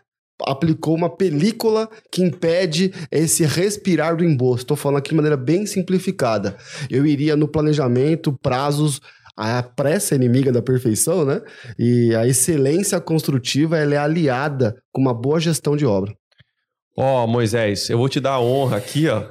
aplicou uma película que impede esse respirar do embolso. Estou falando aqui de maneira bem simplificada. Eu iria no planejamento, prazos, a pressa é inimiga da perfeição, né? E a excelência construtiva ela é aliada com uma boa gestão de obra. Ó, oh, Moisés, eu vou te dar a honra aqui, ó.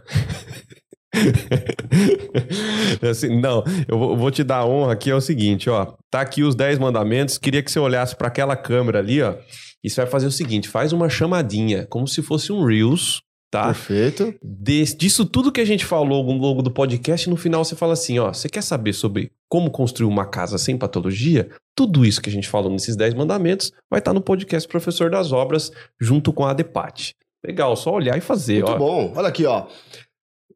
assim, não, eu vou, te dar a honra aqui, é o seguinte, ó. Tá aqui os 10 mandamentos, queria que você olhasse para aquela câmera ali, ó. E você vai fazer o seguinte, faz uma chamadinha, como se fosse um Reels, tá? Perfeito. Des, disso tudo que a gente falou ao longo do podcast, no final você fala assim, ó, você quer saber sobre como construir uma casa sem patologia? Tudo isso que a gente falou nesses 10 mandamentos vai estar no podcast Professor das Obras, junto com a Depate. Legal, só olhar e fazer. Muito ó. bom. Olha aqui, ó.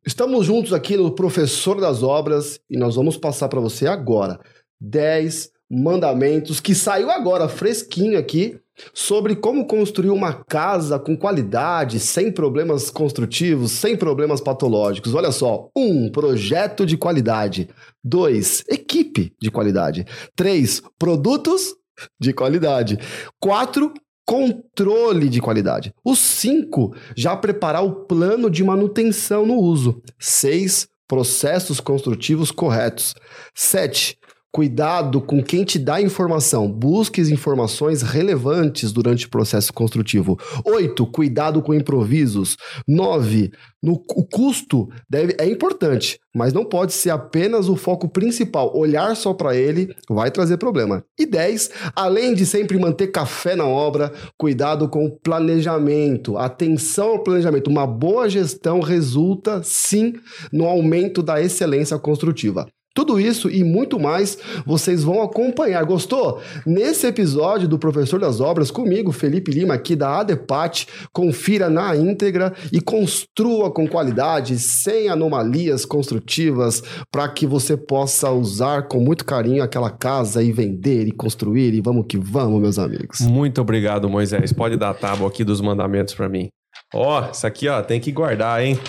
Estamos juntos aqui no Professor das Obras e nós vamos passar para você agora 10 mandamentos que saiu agora fresquinho aqui sobre como construir uma casa com qualidade, sem problemas construtivos, sem problemas patológicos. Olha só: um, projeto de qualidade. Dois, equipe de qualidade. Três, produtos de qualidade. Quatro, controle de qualidade. O cinco, já preparar o plano de manutenção no uso. Seis, processos construtivos corretos. Sete, Cuidado com quem te dá informação. Busque informações relevantes durante o processo construtivo. 8. Cuidado com improvisos. 9. No, o custo deve, é importante, mas não pode ser apenas o foco principal. Olhar só para ele vai trazer problema. E 10. Além de sempre manter café na obra, cuidado com o planejamento. Atenção ao planejamento. Uma boa gestão resulta, sim, no aumento da excelência construtiva. Tudo isso e muito mais vocês vão acompanhar. Gostou? Nesse episódio do Professor das Obras, comigo, Felipe Lima, aqui da ADEPAT, confira na íntegra e construa com qualidade, sem anomalias construtivas, para que você possa usar com muito carinho aquela casa e vender e construir. E vamos que vamos, meus amigos. Muito obrigado, Moisés. Pode dar a tábua aqui dos mandamentos para mim. Ó, oh, aqui, ó, tem que guardar, hein?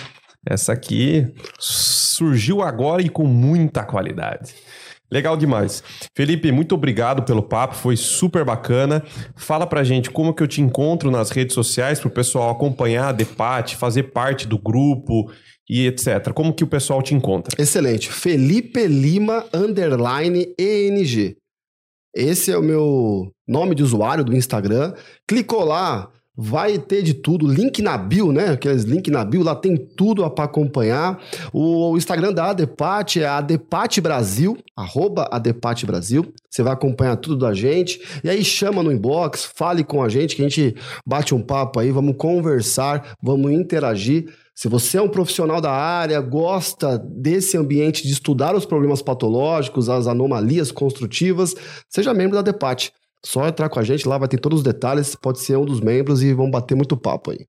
Essa aqui surgiu agora e com muita qualidade. Legal demais. Felipe, muito obrigado pelo papo, foi super bacana. Fala pra gente como que eu te encontro nas redes sociais pro pessoal acompanhar a fazer parte do grupo e etc. Como que o pessoal te encontra? Excelente. Felipe Lima underline ENG. Esse é o meu nome de usuário do Instagram. Clicou lá, Vai ter de tudo, link na bio, né? Aqueles link na bio, lá tem tudo para acompanhar. O, Instagram da Adepate é Adepate Brasil, arroba Adepate Brasil. Você vai acompanhar tudo da gente. E aí chama no inbox, fale com a gente, que a gente bate um papo aí, vamos conversar, vamos interagir. Se você é um profissional da área, gosta desse ambiente de estudar os problemas patológicos, as anomalias construtivas, seja membro da DEPAT. Só entrar com a gente lá, vai ter todos os detalhes, pode ser um dos membros e vão bater muito papo aí.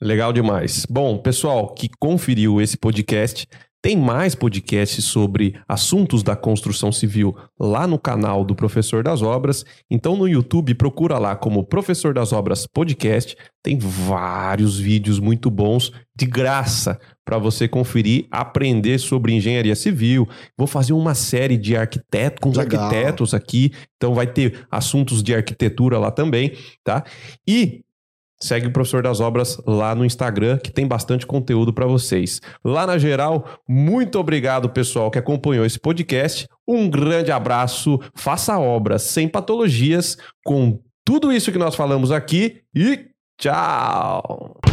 Legal demais. Bom, pessoal que conferiu esse podcast, tem mais podcasts sobre assuntos da construção civil lá no canal do Professor das Obras. Então no YouTube procura lá como Professor das Obras Podcast. Tem vários vídeos muito bons de graça para você conferir, aprender sobre engenharia civil. Vou fazer uma série de arquitetos com os Legal. arquitetos aqui. Então vai ter assuntos de arquitetura lá também, tá? E Segue o Professor das Obras lá no Instagram, que tem bastante conteúdo para vocês. Lá na geral, muito obrigado, pessoal, que acompanhou esse podcast. Um grande abraço, faça obras sem patologias, com tudo isso que nós falamos aqui e tchau!